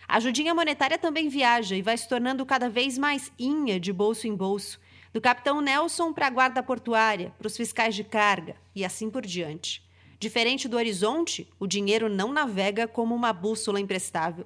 A ajudinha monetária também viaja e vai se tornando cada vez mais inha de bolso em bolso, do capitão Nelson para a guarda portuária, para os fiscais de carga e assim por diante. Diferente do horizonte, o dinheiro não navega como uma bússola imprestável.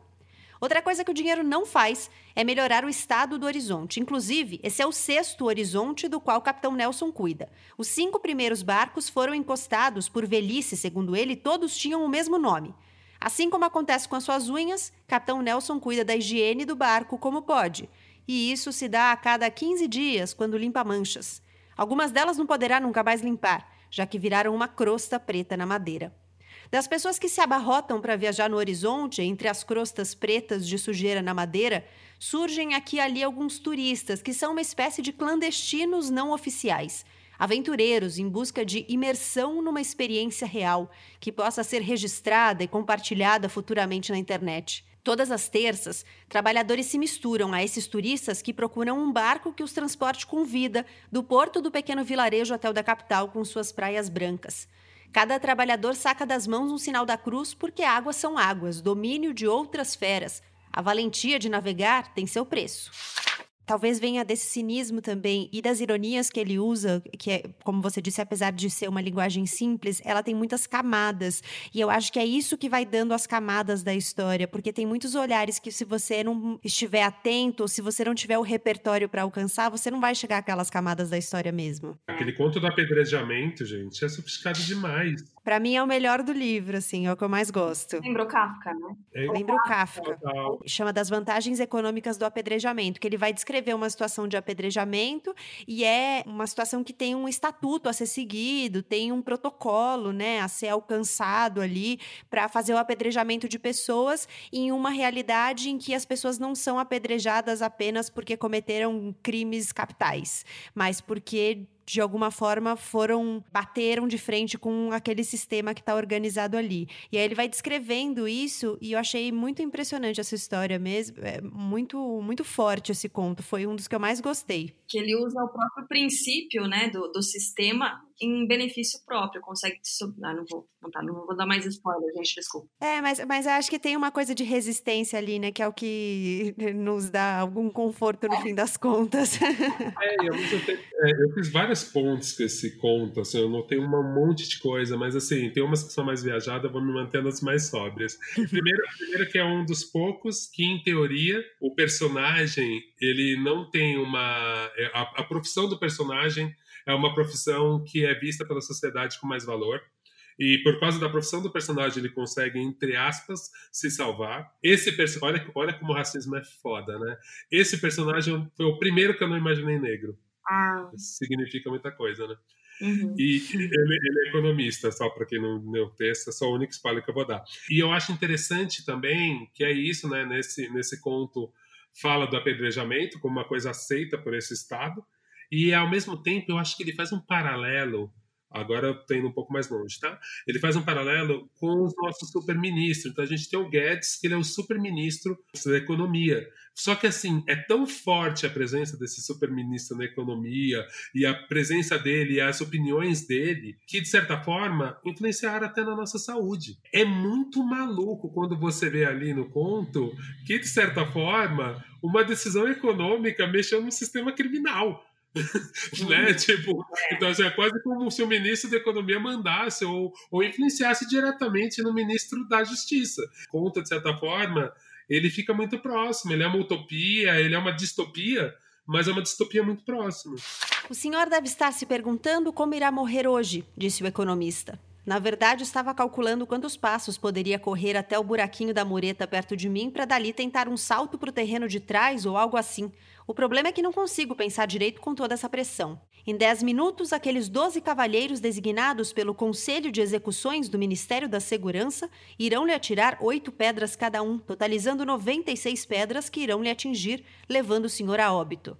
Outra coisa que o dinheiro não faz é melhorar o estado do horizonte. Inclusive, esse é o sexto horizonte do qual o capitão Nelson cuida. Os cinco primeiros barcos foram encostados por velhice, segundo ele, todos tinham o mesmo nome. Assim como acontece com as suas unhas, capitão Nelson cuida da higiene do barco como pode. E isso se dá a cada 15 dias, quando limpa manchas. Algumas delas não poderá nunca mais limpar, já que viraram uma crosta preta na madeira. Das pessoas que se abarrotam para viajar no horizonte, entre as crostas pretas de sujeira na madeira, surgem aqui e ali alguns turistas que são uma espécie de clandestinos não oficiais. Aventureiros em busca de imersão numa experiência real, que possa ser registrada e compartilhada futuramente na internet. Todas as terças, trabalhadores se misturam a esses turistas que procuram um barco que os transporte com vida do porto do pequeno vilarejo até o da capital com suas praias brancas. Cada trabalhador saca das mãos um sinal da cruz porque águas são águas, domínio de outras feras. A valentia de navegar tem seu preço talvez venha desse cinismo também e das ironias que ele usa, que é, como você disse, apesar de ser uma linguagem simples, ela tem muitas camadas. E eu acho que é isso que vai dando as camadas da história, porque tem muitos olhares que se você não estiver atento, se você não tiver o repertório para alcançar, você não vai chegar àquelas camadas da história mesmo. Aquele conto do apedrejamento, gente, é sofisticado demais. Para mim é o melhor do livro, assim, é o que eu mais gosto. Lembrou Kafka, né? É... Lembro Kafka. Chama das vantagens econômicas do apedrejamento, que ele vai descrever uma situação de apedrejamento e é uma situação que tem um estatuto a ser seguido, tem um protocolo, né, a ser alcançado ali para fazer o apedrejamento de pessoas em uma realidade em que as pessoas não são apedrejadas apenas porque cometeram crimes capitais, mas porque de alguma forma foram bateram de frente com aquele sistema que está organizado ali. E aí ele vai descrevendo isso e eu achei muito impressionante essa história mesmo, é muito muito forte esse conto, foi um dos que eu mais gostei. Que ele usa o próprio princípio, né, do, do sistema em benefício próprio, consegue. Ah, não vou contar, não vou dar mais spoiler, gente, desculpa. É, mas, mas eu acho que tem uma coisa de resistência ali, né? Que é o que [laughs] nos dá algum conforto no fim das contas. [laughs] É, eu, é, eu fiz várias pontes com esse conto, assim, eu notei um monte de coisa, mas assim, tem umas que são mais viajadas, eu vou me manter nas mais sóbrias. Primeiro, primeiro que é um dos poucos que, em teoria, o personagem, ele não tem uma... É, a, a profissão do personagem é uma profissão que é vista pela sociedade com mais valor. E por causa da profissão do personagem, ele consegue, entre aspas, se salvar. Esse olha, olha como o racismo é foda, né? Esse personagem foi o primeiro que eu não imaginei negro. Ah. Significa muita coisa, né? Uhum. E ele, ele, é economista, só para quem não leu o texto, é só o único spoiler que eu vou dar. E eu acho interessante também que é isso, né? Nesse, nesse conto, fala do apedrejamento como uma coisa aceita por esse Estado, e ao mesmo tempo, eu acho que ele faz um paralelo. Agora tô indo um pouco mais longe, tá? Ele faz um paralelo com os nossos super-ministros. Então a gente tem o Guedes, que ele é o super-ministro da economia. Só que assim, é tão forte a presença desse super-ministro na economia e a presença dele e as opiniões dele, que de certa forma influenciaram até na nossa saúde. É muito maluco quando você vê ali no conto que de certa forma uma decisão econômica mexeu no sistema criminal. [laughs] né? Tipo, então assim, é quase como se o ministro da Economia mandasse ou, ou influenciasse diretamente no ministro da Justiça. Conta, de certa forma, ele fica muito próximo. Ele é uma utopia, ele é uma distopia, mas é uma distopia muito próxima. O senhor deve estar se perguntando como irá morrer hoje, disse o economista. Na verdade, estava calculando quantos passos poderia correr até o buraquinho da mureta perto de mim para dali tentar um salto para o terreno de trás ou algo assim. O problema é que não consigo pensar direito com toda essa pressão. Em dez minutos, aqueles doze cavalheiros designados pelo Conselho de Execuções do Ministério da Segurança irão lhe atirar oito pedras cada um, totalizando 96 pedras que irão lhe atingir, levando o senhor a óbito.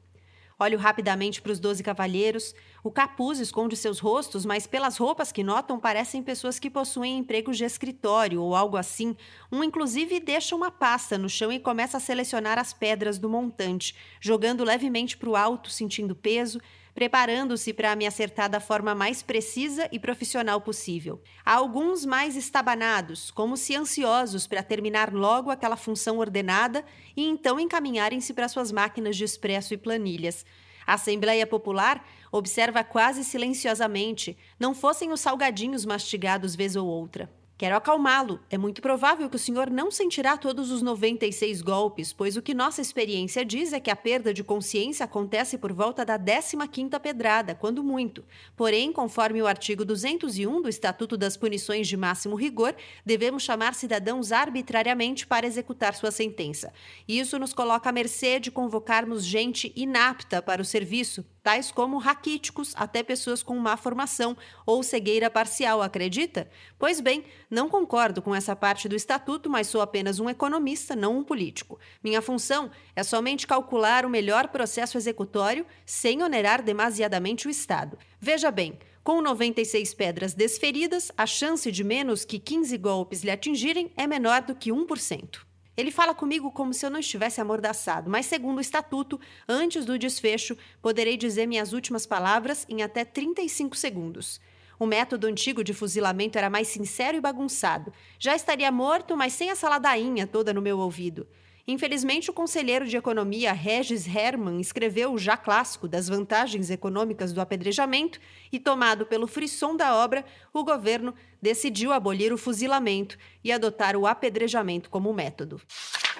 Olho rapidamente para os doze cavalheiros, O capuz esconde seus rostos, mas pelas roupas que notam parecem pessoas que possuem empregos de escritório ou algo assim. Um, inclusive, deixa uma pasta no chão e começa a selecionar as pedras do montante, jogando levemente para o alto, sentindo peso, preparando-se para me acertar da forma mais precisa e profissional possível. Há alguns mais estabanados, como se ansiosos para terminar logo aquela função ordenada e então encaminharem-se para suas máquinas de expresso e planilhas. A Assembleia Popular observa quase silenciosamente, não fossem os salgadinhos mastigados vez ou outra. Quero acalmá-lo. É muito provável que o senhor não sentirá todos os 96 golpes, pois o que nossa experiência diz é que a perda de consciência acontece por volta da 15ª pedrada, quando muito. Porém, conforme o artigo 201 do Estatuto das Punições de Máximo Rigor, devemos chamar cidadãos arbitrariamente para executar sua sentença. Isso nos coloca à mercê de convocarmos gente inapta para o serviço, tais como raquíticos, até pessoas com má formação ou cegueira parcial, acredita? Pois bem, não concordo com essa parte do estatuto, mas sou apenas um economista, não um político. Minha função é somente calcular o melhor processo executório sem onerar demasiadamente o Estado. Veja bem, com 96 pedras desferidas, a chance de menos que 15 golpes lhe atingirem é menor do que 1%. Ele fala comigo como se eu não estivesse amordaçado, mas, segundo o estatuto, antes do desfecho, poderei dizer minhas últimas palavras em até 35 segundos. O método antigo de fuzilamento era mais sincero e bagunçado. Já estaria morto, mas sem essa ladainha toda no meu ouvido. Infelizmente, o conselheiro de economia Regis Hermann escreveu o já clássico das vantagens econômicas do apedrejamento e, tomado pelo frisson da obra, o governo decidiu abolir o fuzilamento e adotar o apedrejamento como método.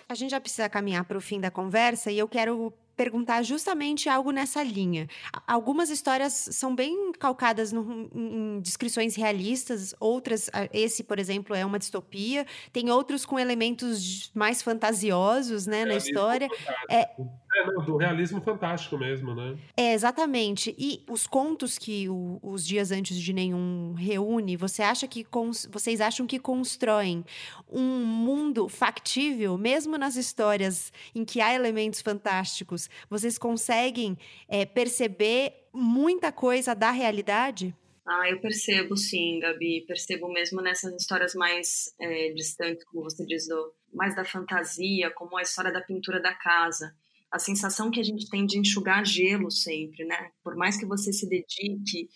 A gente já precisa caminhar para o fim da conversa e eu quero perguntar justamente algo nessa linha. Algumas histórias são bem calcadas no, em descrições realistas, outras, esse, por exemplo, é uma distopia. Tem outros com elementos mais fantasiosos né, na história. É, é, não, do realismo fantástico mesmo, né? É, exatamente. E os contos que o, os Dias Antes de Nenhum reúne, você acha que vocês acham que constroem um mundo factível, mesmo nas histórias em que há elementos fantásticos? Vocês conseguem é, perceber muita coisa da realidade? Ah, eu percebo sim, Gabi. Percebo mesmo nessas histórias mais é, distantes, como você diz, do, mais da fantasia, como a história da pintura da casa a sensação que a gente tem de enxugar gelo sempre, né? Por mais que você se dedique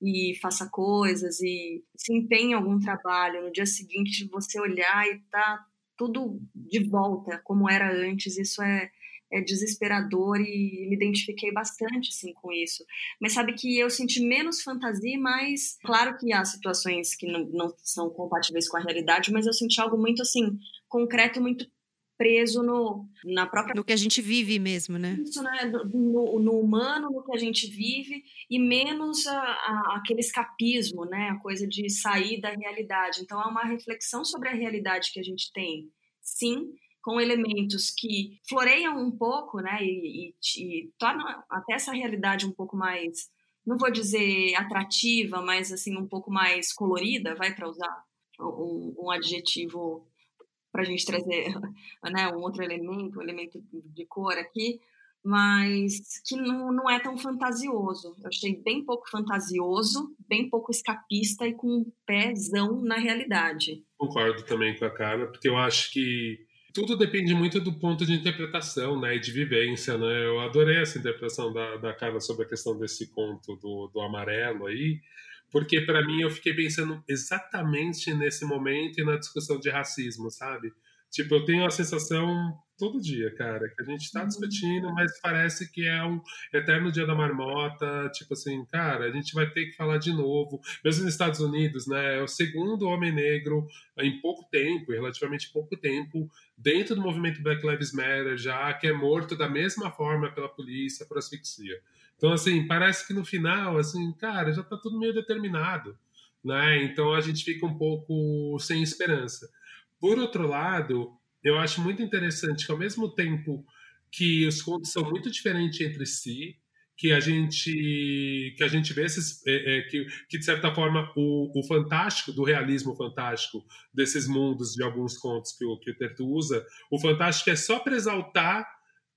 e faça coisas e se empenhe em algum trabalho, no dia seguinte você olhar e tá tudo de volta como era antes, isso é, é desesperador e me identifiquei bastante assim com isso. Mas sabe que eu senti menos fantasia, mas claro que há situações que não, não são compatíveis com a realidade, mas eu senti algo muito assim concreto, muito preso no, na própria. No que a gente vive mesmo, né? Isso, né? No, no humano, no que a gente vive, e menos a, a, aquele escapismo, né? A coisa de sair da realidade. Então, é uma reflexão sobre a realidade que a gente tem, sim, com elementos que floreiam um pouco, né? E, e, e tornam até essa realidade um pouco mais. Não vou dizer atrativa, mas assim, um pouco mais colorida, vai para usar um, um adjetivo para a gente trazer [laughs] né, um outro elemento, um elemento de cor aqui, mas que não, não é tão fantasioso. Eu achei bem pouco fantasioso, bem pouco escapista e com um pézão na realidade. Concordo também com a cara, porque eu acho que tudo depende muito do ponto de interpretação né, e de vivência. Né? Eu adorei essa interpretação da, da cara sobre a questão desse conto do, do amarelo aí, porque para mim eu fiquei pensando exatamente nesse momento e na discussão de racismo, sabe? Tipo, eu tenho a sensação todo dia, cara, que a gente está uhum. discutindo, mas parece que é um eterno dia da marmota, tipo assim, cara, a gente vai ter que falar de novo. Mesmo nos Estados Unidos, né, é o segundo homem negro em pouco tempo, relativamente pouco tempo, dentro do movimento Black Lives Matter, já que é morto da mesma forma pela polícia por asfixia. Então, assim, parece que no final, assim, cara, já está tudo meio determinado, né? Então a gente fica um pouco sem esperança. Por outro lado, eu acho muito interessante que ao mesmo tempo que os contos são muito diferentes entre si, que a gente que a gente vê esses, é, é, que, que de certa forma o, o fantástico do realismo fantástico desses mundos de alguns contos que o que o Terto usa, o fantástico é só para exaltar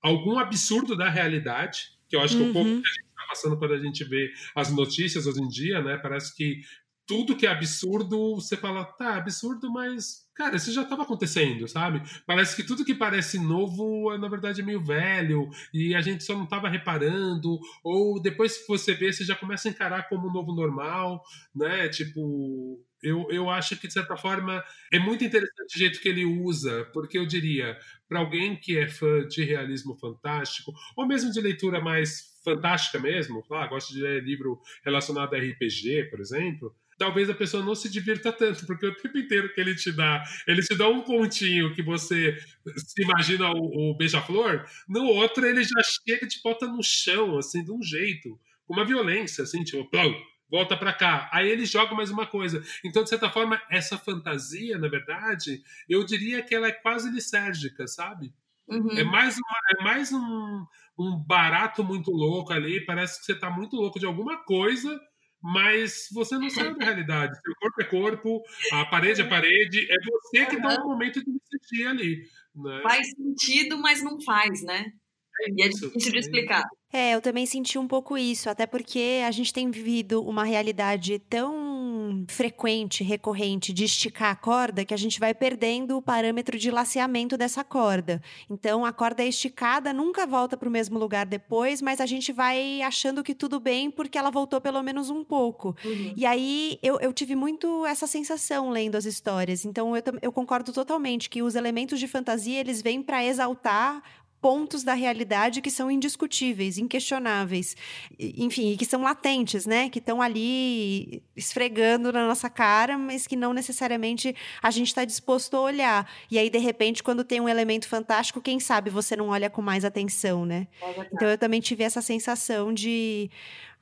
algum absurdo da realidade que eu acho que uhum. o pouco que a gente está passando quando a gente vê as notícias hoje em dia, né? Parece que tudo que é absurdo, você fala, tá, absurdo, mas, cara, isso já estava acontecendo, sabe? Parece que tudo que parece novo, na verdade, é meio velho, e a gente só não estava reparando, ou depois que você vê, você já começa a encarar como um novo normal, né? Tipo, eu, eu acho que, de certa forma, é muito interessante o jeito que ele usa, porque eu diria, para alguém que é fã de realismo fantástico, ou mesmo de leitura mais fantástica mesmo, ah, gosta de ler livro relacionado a RPG, por exemplo, talvez a pessoa não se divirta tanto, porque o tempo inteiro que ele te dá, ele te dá um pontinho que você se imagina o, o beija-flor, no outro ele já chega e te bota no chão, assim, de um jeito, com uma violência, assim, tipo, plum, volta para cá. Aí ele joga mais uma coisa. Então, de certa forma, essa fantasia, na verdade, eu diria que ela é quase lisérgica, sabe? Uhum. É mais, uma, é mais um, um barato muito louco ali, parece que você está muito louco de alguma coisa mas você não sabe da realidade. Seu corpo é corpo, a parede é parede, é você que está no momento de decidir ali. Né? Faz sentido, mas não faz, né? E é difícil de explicar. É, eu também senti um pouco isso, até porque a gente tem vivido uma realidade tão frequente, recorrente de esticar a corda que a gente vai perdendo o parâmetro de laceamento dessa corda. Então a corda é esticada, nunca volta para o mesmo lugar depois, mas a gente vai achando que tudo bem porque ela voltou pelo menos um pouco. Uhum. E aí eu, eu tive muito essa sensação lendo as histórias. Então eu, eu concordo totalmente que os elementos de fantasia eles vêm para exaltar pontos da realidade que são indiscutíveis, inquestionáveis, enfim, que são latentes, né? Que estão ali esfregando na nossa cara, mas que não necessariamente a gente está disposto a olhar. E aí, de repente, quando tem um elemento fantástico, quem sabe você não olha com mais atenção, né? É então, eu também tive essa sensação de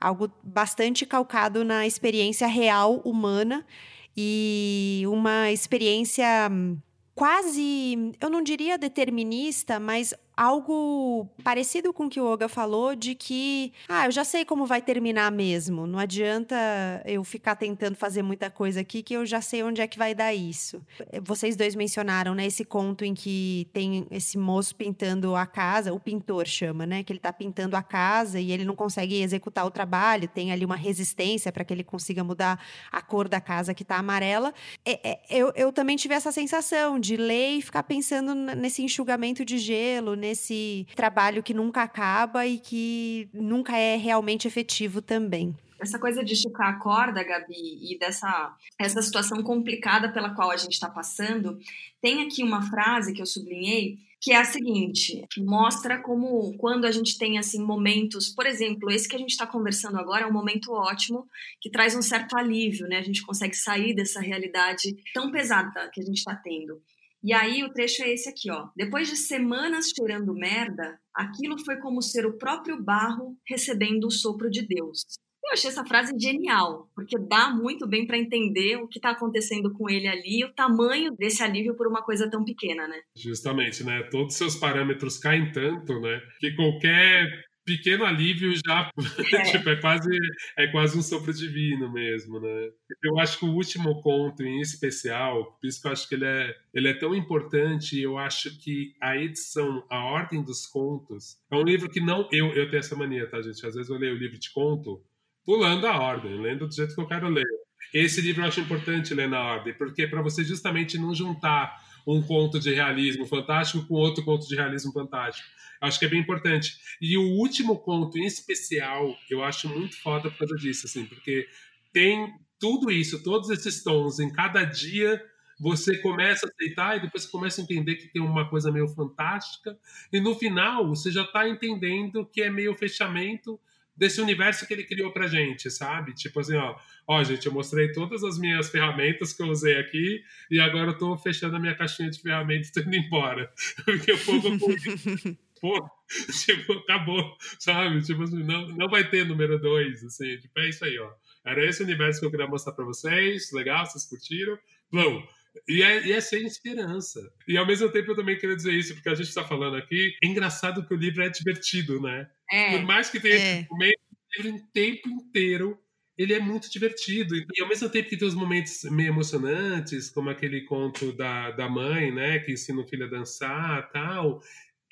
algo bastante calcado na experiência real humana e uma experiência quase, eu não diria determinista, mas algo parecido com o que o Oga falou de que, ah, eu já sei como vai terminar mesmo. Não adianta eu ficar tentando fazer muita coisa aqui que eu já sei onde é que vai dar isso. Vocês dois mencionaram, né, esse conto em que tem esse moço pintando a casa, o pintor chama, né, que ele está pintando a casa e ele não consegue executar o trabalho, tem ali uma resistência para que ele consiga mudar a cor da casa que está amarela. É, é, eu, eu também tive essa sensação de ler e ficar pensando nesse enxugamento de gelo, nesse trabalho que nunca acaba e que nunca é realmente efetivo também. Essa coisa de esticar a corda, Gabi, e dessa essa situação complicada pela qual a gente está passando, tem aqui uma frase que eu sublinhei que é a seguinte: mostra como quando a gente tem assim momentos, por exemplo, esse que a gente está conversando agora é um momento ótimo que traz um certo alívio, né? A gente consegue sair dessa realidade tão pesada que a gente está tendo. E aí o trecho é esse aqui, ó. Depois de semanas cheirando merda, aquilo foi como ser o próprio barro recebendo o sopro de Deus. Eu achei essa frase genial, porque dá muito bem para entender o que está acontecendo com ele ali e o tamanho desse alívio por uma coisa tão pequena, né? Justamente, né? Todos os seus parâmetros caem tanto, né? Que qualquer pequeno alívio já [laughs] é. tipo, é quase é quase um sopro divino mesmo, né? Eu acho que o último conto em especial, por isso que eu acho que ele é ele é tão importante, eu acho que a edição, a ordem dos contos, é um livro que não eu eu tenho essa mania, tá, gente? Às vezes eu leio o livro de conto pulando a ordem, lendo do jeito que eu quero ler. Esse livro eu acho importante ler na ordem, porque é para você justamente não juntar um conto de realismo fantástico com outro conto de realismo fantástico. Acho que é bem importante. E o último conto, em especial, eu acho muito foda por causa disso, assim, porque tem tudo isso, todos esses tons em cada dia você começa a aceitar e depois você começa a entender que tem uma coisa meio fantástica e no final você já está entendendo que é meio fechamento desse universo que ele criou pra gente, sabe? Tipo assim, ó, ó, gente, eu mostrei todas as minhas ferramentas que eu usei aqui e agora eu tô fechando a minha caixinha de ferramentas e indo embora. [laughs] Porque o povo [laughs] pô, [laughs] tipo, acabou, sabe? Tipo assim, não, não vai ter número dois, assim, tipo, é isso aí, ó. Era esse universo que eu queria mostrar para vocês, legal, vocês curtiram? Blum. E é, e é, sem esperança. E ao mesmo tempo eu também queria dizer isso, porque a gente está falando aqui, é engraçado que o livro é divertido, né? É, Por mais que tenha é. momento, o livro o tempo inteiro ele é muito divertido. E ao mesmo tempo que tem os momentos meio emocionantes, como aquele conto da, da mãe, né, que ensina o filho a dançar tal,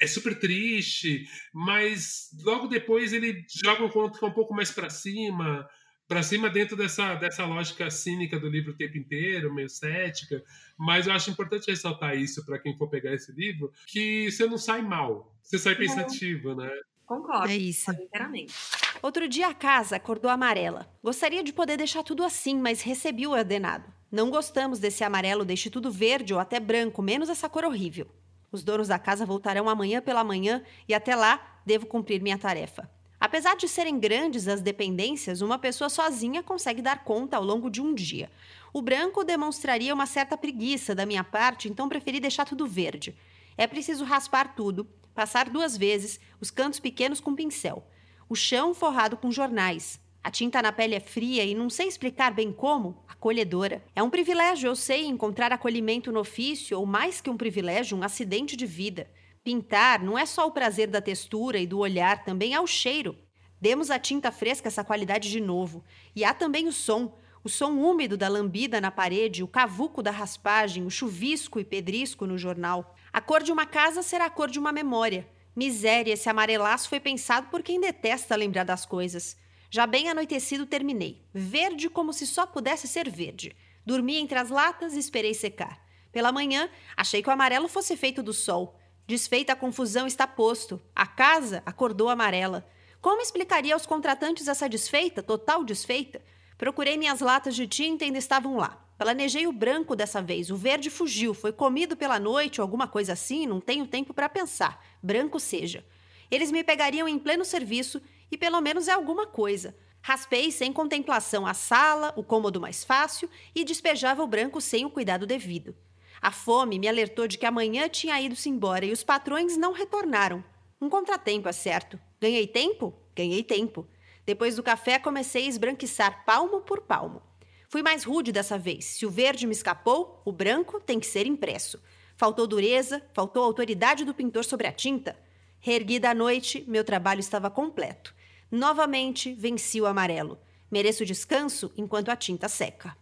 é super triste, mas logo depois ele joga um conto um pouco mais para cima, para cima dentro dessa, dessa lógica cínica do livro o tempo inteiro, meio cética. Mas eu acho importante ressaltar isso para quem for pegar esse livro, que você não sai mal, você sai pensativo, né? Concordo. É isso. Inteiramente. Outro dia a casa acordou amarela. Gostaria de poder deixar tudo assim, mas recebi o ordenado. Não gostamos desse amarelo, deixe tudo verde ou até branco, menos essa cor horrível. Os donos da casa voltarão amanhã pela manhã e até lá devo cumprir minha tarefa. Apesar de serem grandes as dependências, uma pessoa sozinha consegue dar conta ao longo de um dia. O branco demonstraria uma certa preguiça da minha parte, então preferi deixar tudo verde. É preciso raspar tudo, passar duas vezes os cantos pequenos com pincel. O chão forrado com jornais. A tinta na pele é fria e não sei explicar bem como, acolhedora. É um privilégio, eu sei, encontrar acolhimento no ofício, ou mais que um privilégio, um acidente de vida. Pintar não é só o prazer da textura e do olhar, também é o cheiro. Demos à tinta fresca essa qualidade de novo. E há também o som, o som úmido da lambida na parede, o cavuco da raspagem, o chuvisco e pedrisco no jornal. A cor de uma casa será a cor de uma memória. Miséria, esse amarelaço foi pensado por quem detesta lembrar das coisas. Já bem anoitecido, terminei. Verde como se só pudesse ser verde. Dormi entre as latas e esperei secar. Pela manhã, achei que o amarelo fosse feito do sol. Desfeita a confusão está posto. A casa acordou amarela. Como explicaria aos contratantes essa desfeita, total desfeita? Procurei minhas latas de tinta e ainda estavam lá. Planejei o branco dessa vez. O verde fugiu, foi comido pela noite ou alguma coisa assim, não tenho tempo para pensar. Branco seja. Eles me pegariam em pleno serviço e pelo menos é alguma coisa. Raspei sem contemplação a sala, o cômodo mais fácil e despejava o branco sem o cuidado devido. A fome me alertou de que amanhã tinha ido-se embora e os patrões não retornaram. Um contratempo, é certo. Ganhei tempo? Ganhei tempo. Depois do café, comecei a esbranquiçar palmo por palmo. Fui mais rude dessa vez. Se o verde me escapou, o branco tem que ser impresso. Faltou dureza, faltou autoridade do pintor sobre a tinta. Reerguida à noite, meu trabalho estava completo. Novamente venci o amarelo. Mereço descanso enquanto a tinta seca.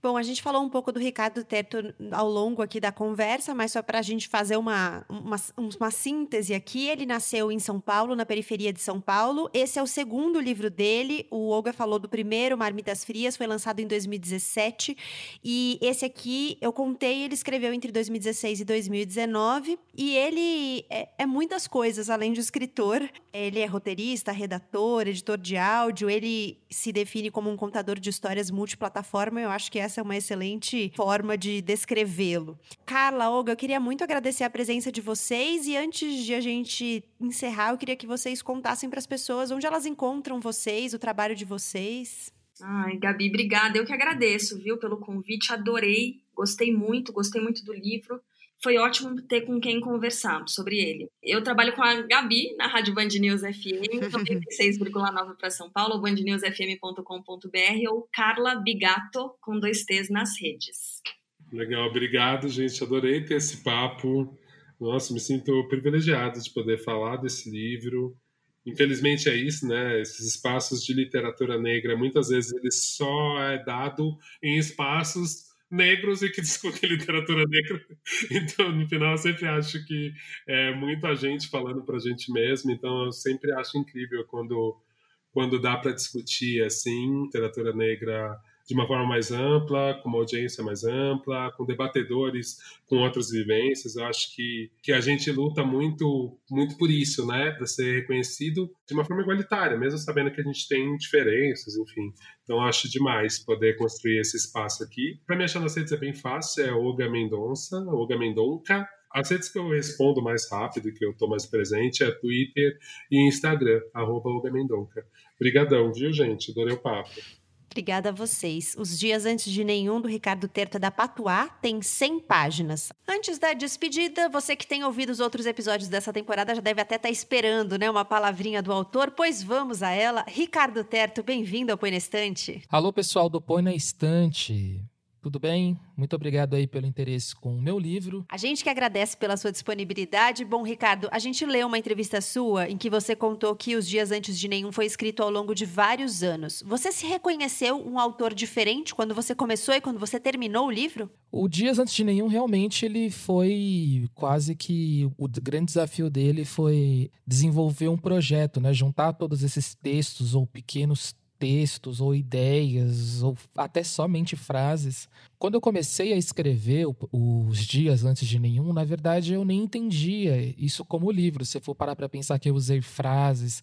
Bom, a gente falou um pouco do Ricardo Terto ao longo aqui da conversa, mas só para a gente fazer uma, uma, uma, síntese aqui. Ele nasceu em São Paulo, na periferia de São Paulo. Esse é o segundo livro dele. O Olga falou do primeiro, Marmitas Frias, foi lançado em 2017. E esse aqui, eu contei, ele escreveu entre 2016 e 2019. E ele é, é muitas coisas, além de escritor. Ele é roteirista, redator, editor de áudio. Ele se define como um contador de histórias multiplataforma. Eu acho que essa é uma excelente forma de descrevê-lo. Carla, Olga, eu queria muito agradecer a presença de vocês e antes de a gente encerrar, eu queria que vocês contassem para as pessoas onde elas encontram vocês, o trabalho de vocês. Ai, Gabi, obrigada. Eu que agradeço, viu, pelo convite. Adorei, gostei muito, gostei muito do livro foi ótimo ter com quem conversar sobre ele. Eu trabalho com a Gabi na Rádio Band News FM, 96,9 para São Paulo, bandnewsfm.com.br ou Carla Bigato, com dois T's nas redes. Legal, obrigado, gente. Adorei ter esse papo. Nossa, me sinto privilegiado de poder falar desse livro. Infelizmente é isso, né? Esses espaços de literatura negra, muitas vezes ele só é dado em espaços negros e que [laughs] discutem literatura negra. Então, no final, eu sempre acho que é muita gente falando para a gente mesmo. Então, eu sempre acho incrível quando, quando dá para discutir assim literatura negra de uma forma mais ampla, com uma audiência mais ampla, com debatedores com outras vivências. Eu acho que, que a gente luta muito, muito por isso, né? Para ser reconhecido de uma forma igualitária, mesmo sabendo que a gente tem diferenças, enfim. Então, acho demais poder construir esse espaço aqui. Para me achar nas redes é bem fácil, é Olga Mendonça, Olga Mendonca. As redes que eu respondo mais rápido, que eu estou mais presente, é Twitter e Instagram, arroba. Obrigadão, viu, gente? Adorei o papo. Obrigada a vocês. Os dias antes de nenhum do Ricardo Terta da Patuá tem 100 páginas. Antes da despedida, você que tem ouvido os outros episódios dessa temporada já deve até estar tá esperando, né, uma palavrinha do autor, pois vamos a ela. Ricardo Terto, bem-vindo ao Põe na Estante. Alô, pessoal do Põe na Estante. Tudo bem? Muito obrigado aí pelo interesse com o meu livro. A gente que agradece pela sua disponibilidade. Bom, Ricardo, a gente leu uma entrevista sua em que você contou que Os Dias Antes de Nenhum foi escrito ao longo de vários anos. Você se reconheceu um autor diferente quando você começou e quando você terminou o livro? O Dias Antes de Nenhum realmente ele foi quase que o grande desafio dele foi desenvolver um projeto, né? Juntar todos esses textos ou pequenos textos ou ideias ou até somente frases. Quando eu comecei a escrever os dias antes de nenhum, na verdade eu nem entendia isso como livro. Se for parar para pensar que eu usei frases,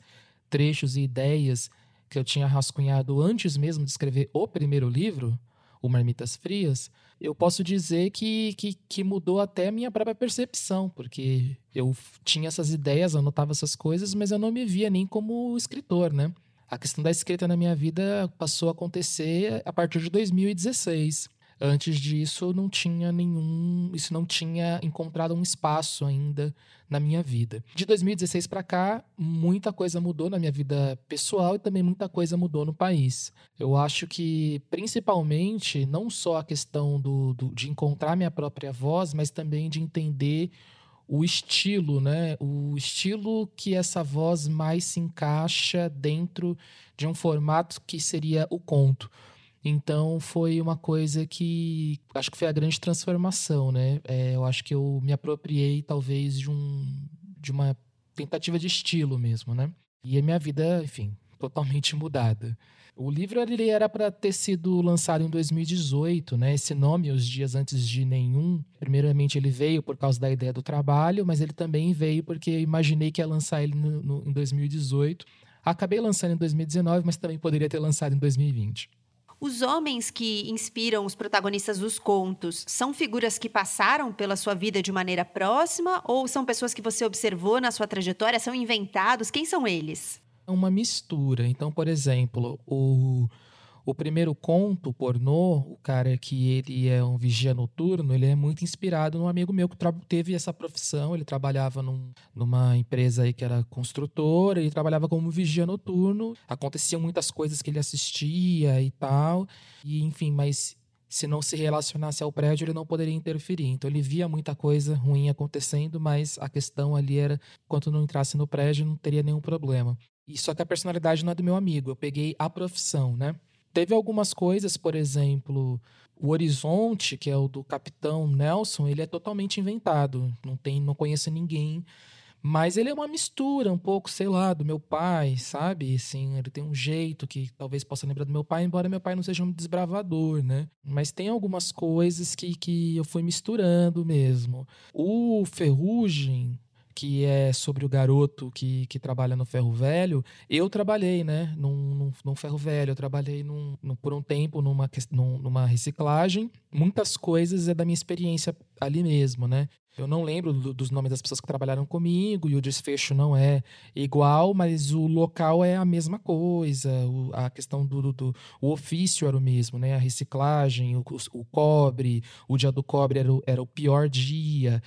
trechos e ideias que eu tinha rascunhado antes mesmo de escrever o primeiro livro, o Marmitas Frias, eu posso dizer que, que, que mudou até a minha própria percepção, porque eu tinha essas ideias, anotava essas coisas, mas eu não me via nem como escritor, né? A questão da escrita na minha vida passou a acontecer a partir de 2016. Antes disso, não tinha nenhum, isso não tinha encontrado um espaço ainda na minha vida. De 2016 para cá, muita coisa mudou na minha vida pessoal e também muita coisa mudou no país. Eu acho que, principalmente, não só a questão do, do de encontrar minha própria voz, mas também de entender o estilo, né? O estilo que essa voz mais se encaixa dentro de um formato que seria o conto. Então foi uma coisa que acho que foi a grande transformação, né? É, eu acho que eu me apropriei talvez de um de uma tentativa de estilo mesmo, né? E a minha vida, enfim, totalmente [laughs] mudada. O livro ele era para ter sido lançado em 2018, né? Esse nome, Os Dias Antes de Nenhum, primeiramente ele veio por causa da ideia do trabalho, mas ele também veio porque imaginei que ia lançar ele no, no, em 2018. Acabei lançando em 2019, mas também poderia ter lançado em 2020. Os homens que inspiram os protagonistas dos contos são figuras que passaram pela sua vida de maneira próxima ou são pessoas que você observou na sua trajetória? São inventados? Quem são eles? É uma mistura. Então, por exemplo, o, o primeiro conto pornô, o cara que ele é um vigia noturno, ele é muito inspirado num amigo meu que teve essa profissão. Ele trabalhava num, numa empresa aí que era construtora, ele trabalhava como vigia noturno. Aconteciam muitas coisas que ele assistia e tal. E enfim, mas se não se relacionasse ao prédio, ele não poderia interferir. Então ele via muita coisa ruim acontecendo, mas a questão ali era, enquanto não entrasse no prédio, não teria nenhum problema. E só que a personalidade não é do meu amigo, eu peguei a profissão, né? Teve algumas coisas, por exemplo, o Horizonte, que é o do Capitão Nelson, ele é totalmente inventado, não tem, não conheço ninguém, mas ele é uma mistura um pouco, sei lá, do meu pai, sabe? Assim, ele tem um jeito que talvez possa lembrar do meu pai, embora meu pai não seja um desbravador, né? Mas tem algumas coisas que, que eu fui misturando mesmo. O Ferrugem, que é sobre o garoto que, que trabalha no ferro velho, eu trabalhei, né, num, num, num ferro velho, eu trabalhei num, num, por um tempo numa, numa reciclagem. Muitas coisas é da minha experiência ali mesmo, né? Eu não lembro do, dos nomes das pessoas que trabalharam comigo e o desfecho não é igual, mas o local é a mesma coisa, o, a questão do, do, do, o ofício era o mesmo, né? A reciclagem, o, o cobre, o dia do cobre era o, era o pior dia.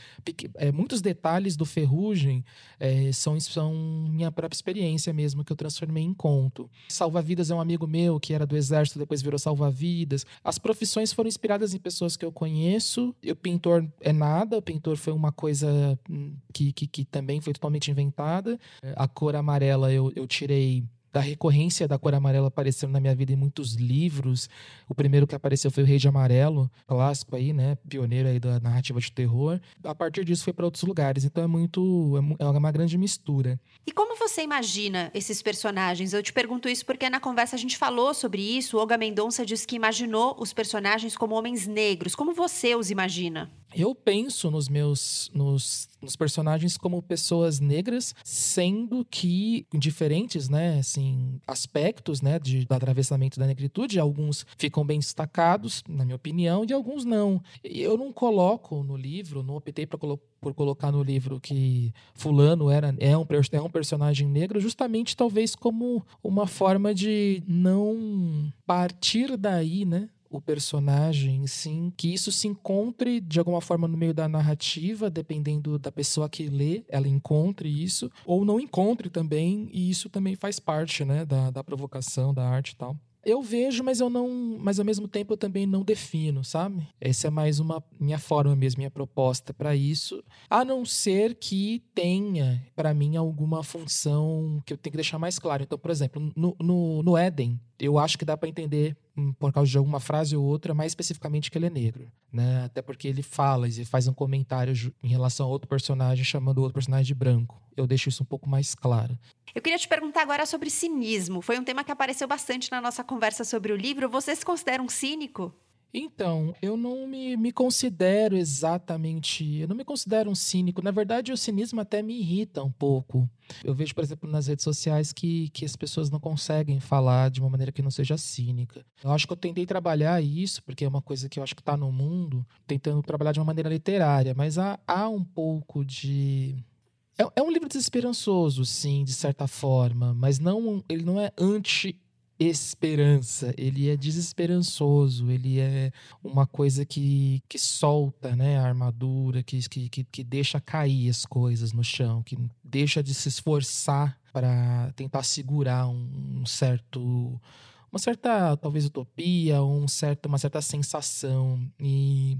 É, muitos detalhes do Ferrugem é, são, são minha própria experiência mesmo, que eu transformei em conto. Salva-vidas é um amigo meu que era do exército, depois virou salva-vidas. As profissões foram inspiradas em pessoas que eu conheço. O pintor é nada, o pintor foi uma coisa hum, que, que, que também foi totalmente inventada. A cor amarela eu, eu tirei da recorrência da cor amarela aparecendo na minha vida em muitos livros. O primeiro que apareceu foi o Rei de Amarelo, clássico aí, né? Pioneiro aí da narrativa de terror. A partir disso foi para outros lugares. Então é muito. É, é uma grande mistura. E como você imagina esses personagens? Eu te pergunto isso porque na conversa a gente falou sobre isso. O Olga Mendonça disse que imaginou os personagens como homens negros. Como você os imagina? Eu penso nos meus nos, nos, personagens como pessoas negras, sendo que diferentes, né, assim, aspectos, né, de, do atravessamento da negritude, alguns ficam bem destacados, na minha opinião, e alguns não. Eu não coloco no livro, não optei para por colocar no livro que fulano era é um, é um personagem negro, justamente talvez como uma forma de não partir daí, né, o personagem, sim, que isso se encontre de alguma forma no meio da narrativa, dependendo da pessoa que lê, ela encontre isso, ou não encontre também, e isso também faz parte, né, da, da provocação, da arte e tal. Eu vejo, mas eu não. Mas ao mesmo tempo eu também não defino, sabe? Essa é mais uma minha forma mesmo, minha proposta para isso. A não ser que tenha, para mim, alguma função que eu tenho que deixar mais claro. Então, por exemplo, no, no, no Éden, eu acho que dá para entender por causa de alguma frase ou outra, mais especificamente que ele é negro, né? Até porque ele fala e faz um comentário em relação a outro personagem chamando o outro personagem de branco. Eu deixo isso um pouco mais claro. Eu queria te perguntar agora sobre cinismo. Foi um tema que apareceu bastante na nossa conversa sobre o livro. Você se considera um cínico? Então, eu não me, me considero exatamente. Eu não me considero um cínico. Na verdade, o cinismo até me irrita um pouco. Eu vejo, por exemplo, nas redes sociais que, que as pessoas não conseguem falar de uma maneira que não seja cínica. Eu acho que eu tentei trabalhar isso, porque é uma coisa que eu acho que está no mundo, tentando trabalhar de uma maneira literária, mas há, há um pouco de. É, é um livro desesperançoso, sim, de certa forma, mas não ele não é anti esperança, ele é desesperançoso, ele é uma coisa que, que solta né, a armadura, que, que, que deixa cair as coisas no chão, que deixa de se esforçar para tentar segurar um, certo. Uma certa, talvez, utopia, um certo, uma certa sensação. E,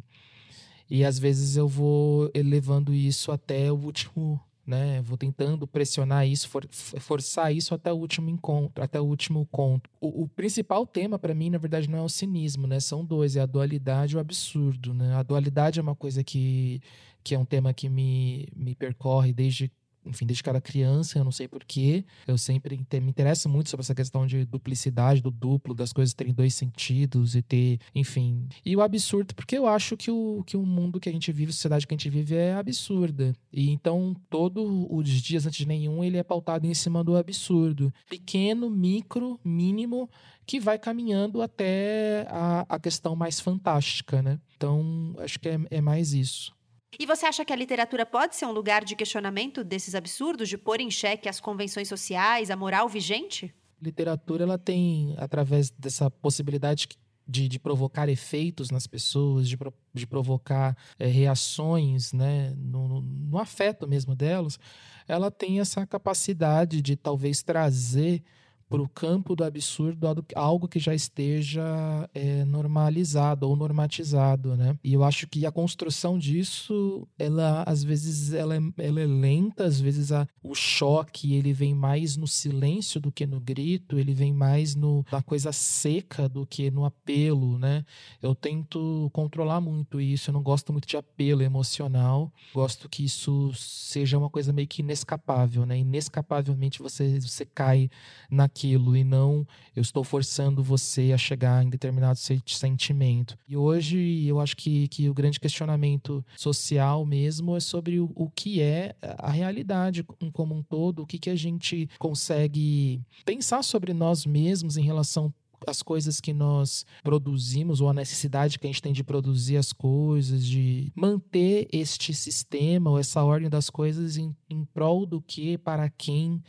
e às vezes eu vou elevando isso até o último né? Vou tentando pressionar isso, for, forçar isso até o último encontro, até o último conto. O, o principal tema para mim, na verdade, não é o cinismo, né? São dois, é a dualidade e o absurdo, né? A dualidade é uma coisa que, que é um tema que me, me percorre desde enfim, desde que era criança, eu não sei porquê, eu sempre me interesso muito sobre essa questão de duplicidade, do duplo, das coisas terem dois sentidos e ter, enfim. E o absurdo, porque eu acho que o, que o mundo que a gente vive, a sociedade que a gente vive é absurda. E então, todos os dias antes de nenhum, ele é pautado em cima do absurdo. Pequeno, micro, mínimo, que vai caminhando até a, a questão mais fantástica, né? Então, acho que é, é mais isso. E você acha que a literatura pode ser um lugar de questionamento desses absurdos, de pôr em xeque as convenções sociais, a moral vigente? Literatura ela tem, através dessa possibilidade de, de provocar efeitos nas pessoas, de, de provocar é, reações né, no, no, no afeto mesmo delas, ela tem essa capacidade de talvez trazer para o campo do absurdo algo que já esteja é, normalizado ou normatizado, né? E eu acho que a construção disso, ela às vezes ela é, ela é lenta, às vezes a, o choque ele vem mais no silêncio do que no grito, ele vem mais no, na coisa seca do que no apelo, né? Eu tento controlar muito isso, eu não gosto muito de apelo emocional, gosto que isso seja uma coisa meio que inescapável, né? Inescapavelmente você, você cai na aquilo e não eu estou forçando você a chegar em determinado sentimento. E hoje eu acho que, que o grande questionamento social mesmo é sobre o, o que é a realidade como um todo, o que, que a gente consegue pensar sobre nós mesmos em relação as coisas que nós produzimos ou a necessidade que a gente tem de produzir as coisas, de manter este sistema ou essa ordem das coisas em, em prol do que, para quem,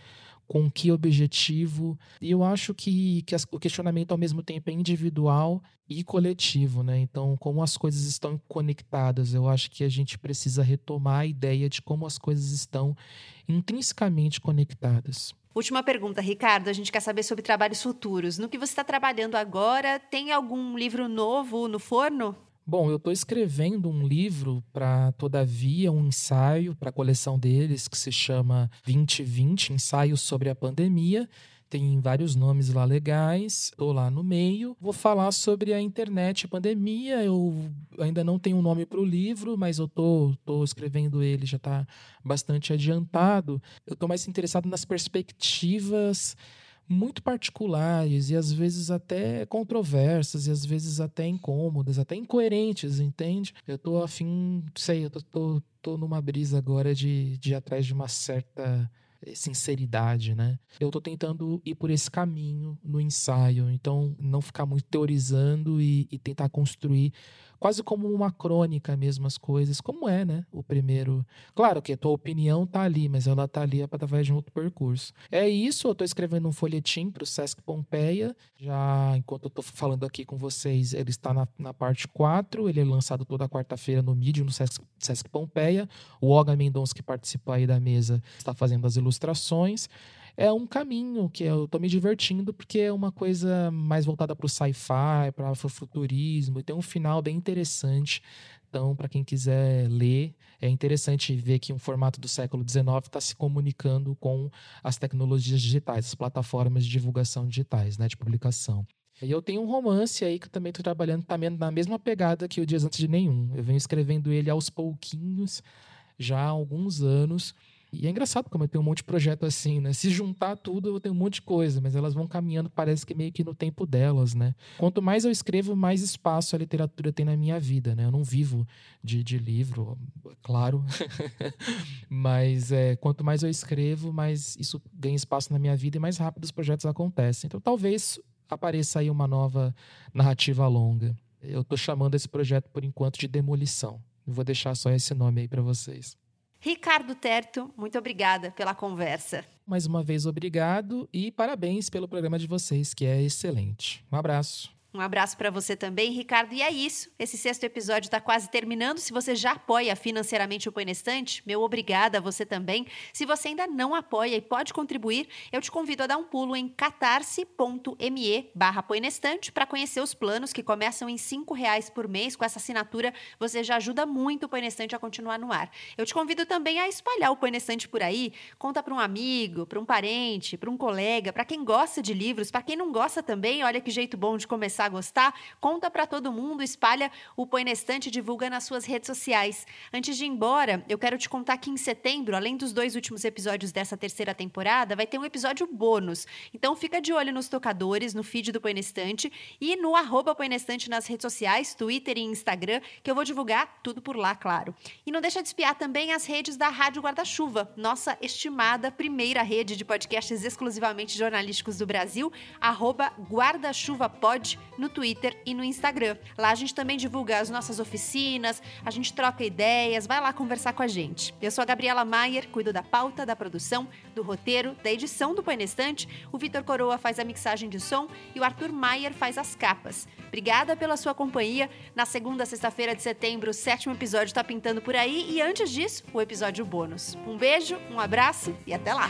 com que objetivo. E eu acho que, que o questionamento ao mesmo tempo é individual e coletivo, né? Então, como as coisas estão conectadas, eu acho que a gente precisa retomar a ideia de como as coisas estão intrinsecamente conectadas. Última pergunta, Ricardo. A gente quer saber sobre trabalhos futuros. No que você está trabalhando agora, tem algum livro novo no forno? Bom, eu estou escrevendo um livro para, todavia, um ensaio para a coleção deles que se chama 2020 Ensaios sobre a Pandemia. Tem vários nomes lá legais, estou lá no meio. Vou falar sobre a internet e pandemia. Eu ainda não tenho um nome para o livro, mas eu tô, tô escrevendo ele, já está bastante adiantado. Eu estou mais interessado nas perspectivas muito particulares e às vezes até controversas e às vezes até incômodas, até incoerentes, entende? Eu tô afim, sei, eu tô, tô, tô numa brisa agora de, de ir atrás de uma certa eh, sinceridade, né? Eu tô tentando ir por esse caminho no ensaio, então não ficar muito teorizando e, e tentar construir quase como uma crônica mesmo as coisas, como é, né? O primeiro. Claro que a tua opinião tá ali, mas ela tá ali através de um outro percurso. É isso, eu tô escrevendo um folhetim pro Sesc Pompeia. Já enquanto eu tô falando aqui com vocês, ele está na, na parte 4, ele é lançado toda quarta-feira no Medium, no Sesc, Sesc Pompeia. O Olga Mendonça, que participa aí da mesa, está fazendo as ilustrações. É um caminho que eu tô me divertindo porque é uma coisa mais voltada para o sci-fi, para o futurismo, e tem um final bem interessante. Então, para quem quiser ler, é interessante ver que um formato do século XIX está se comunicando com as tecnologias digitais, as plataformas de divulgação digitais, né, de publicação. E eu tenho um romance aí que eu também estou trabalhando também na mesma pegada que o Dias Antes de Nenhum. Eu venho escrevendo ele aos pouquinhos, já há alguns anos. E é engraçado como eu tenho um monte de projeto assim, né? Se juntar tudo, eu tenho um monte de coisa, mas elas vão caminhando, parece que meio que no tempo delas, né? Quanto mais eu escrevo, mais espaço a literatura tem na minha vida, né? Eu não vivo de, de livro, claro, [laughs] mas é, quanto mais eu escrevo, mais isso ganha espaço na minha vida e mais rápido os projetos acontecem. Então, talvez apareça aí uma nova narrativa longa. Eu estou chamando esse projeto, por enquanto, de Demolição. vou deixar só esse nome aí para vocês. Ricardo Terto, muito obrigada pela conversa. Mais uma vez, obrigado e parabéns pelo programa de vocês, que é excelente. Um abraço. Um abraço para você também, Ricardo. E é isso. Esse sexto episódio está quase terminando. Se você já apoia financeiramente o Põe na Estante, meu obrigada a você também. Se você ainda não apoia e pode contribuir, eu te convido a dar um pulo em catarse.me barra para conhecer os planos que começam em cinco reais por mês. Com essa assinatura, você já ajuda muito o Põe na Estante a continuar no ar. Eu te convido também a espalhar o Põe na Estante por aí. Conta para um amigo, para um parente, para um colega, para quem gosta de livros, para quem não gosta também. Olha que jeito bom de começar começar a gostar, conta para todo mundo, espalha o Põe na Estante divulga nas suas redes sociais. Antes de ir embora, eu quero te contar que em setembro, além dos dois últimos episódios dessa terceira temporada, vai ter um episódio bônus. Então fica de olho nos tocadores, no feed do Põe na Estante e no arroba Põe na Estante nas redes sociais, Twitter e Instagram, que eu vou divulgar tudo por lá, claro. E não deixa de espiar também as redes da Rádio Guarda-Chuva, nossa estimada primeira rede de podcasts exclusivamente jornalísticos do Brasil, arroba guarda-chuva-pod no Twitter e no Instagram. Lá a gente também divulga as nossas oficinas, a gente troca ideias, vai lá conversar com a gente. Eu sou a Gabriela Maier, cuido da pauta, da produção, do roteiro, da edição do Painestante. O Vitor Coroa faz a mixagem de som e o Arthur Maier faz as capas. Obrigada pela sua companhia. Na segunda sexta-feira de setembro, o sétimo episódio está pintando por aí e antes disso, o episódio bônus. Um beijo, um abraço e até lá!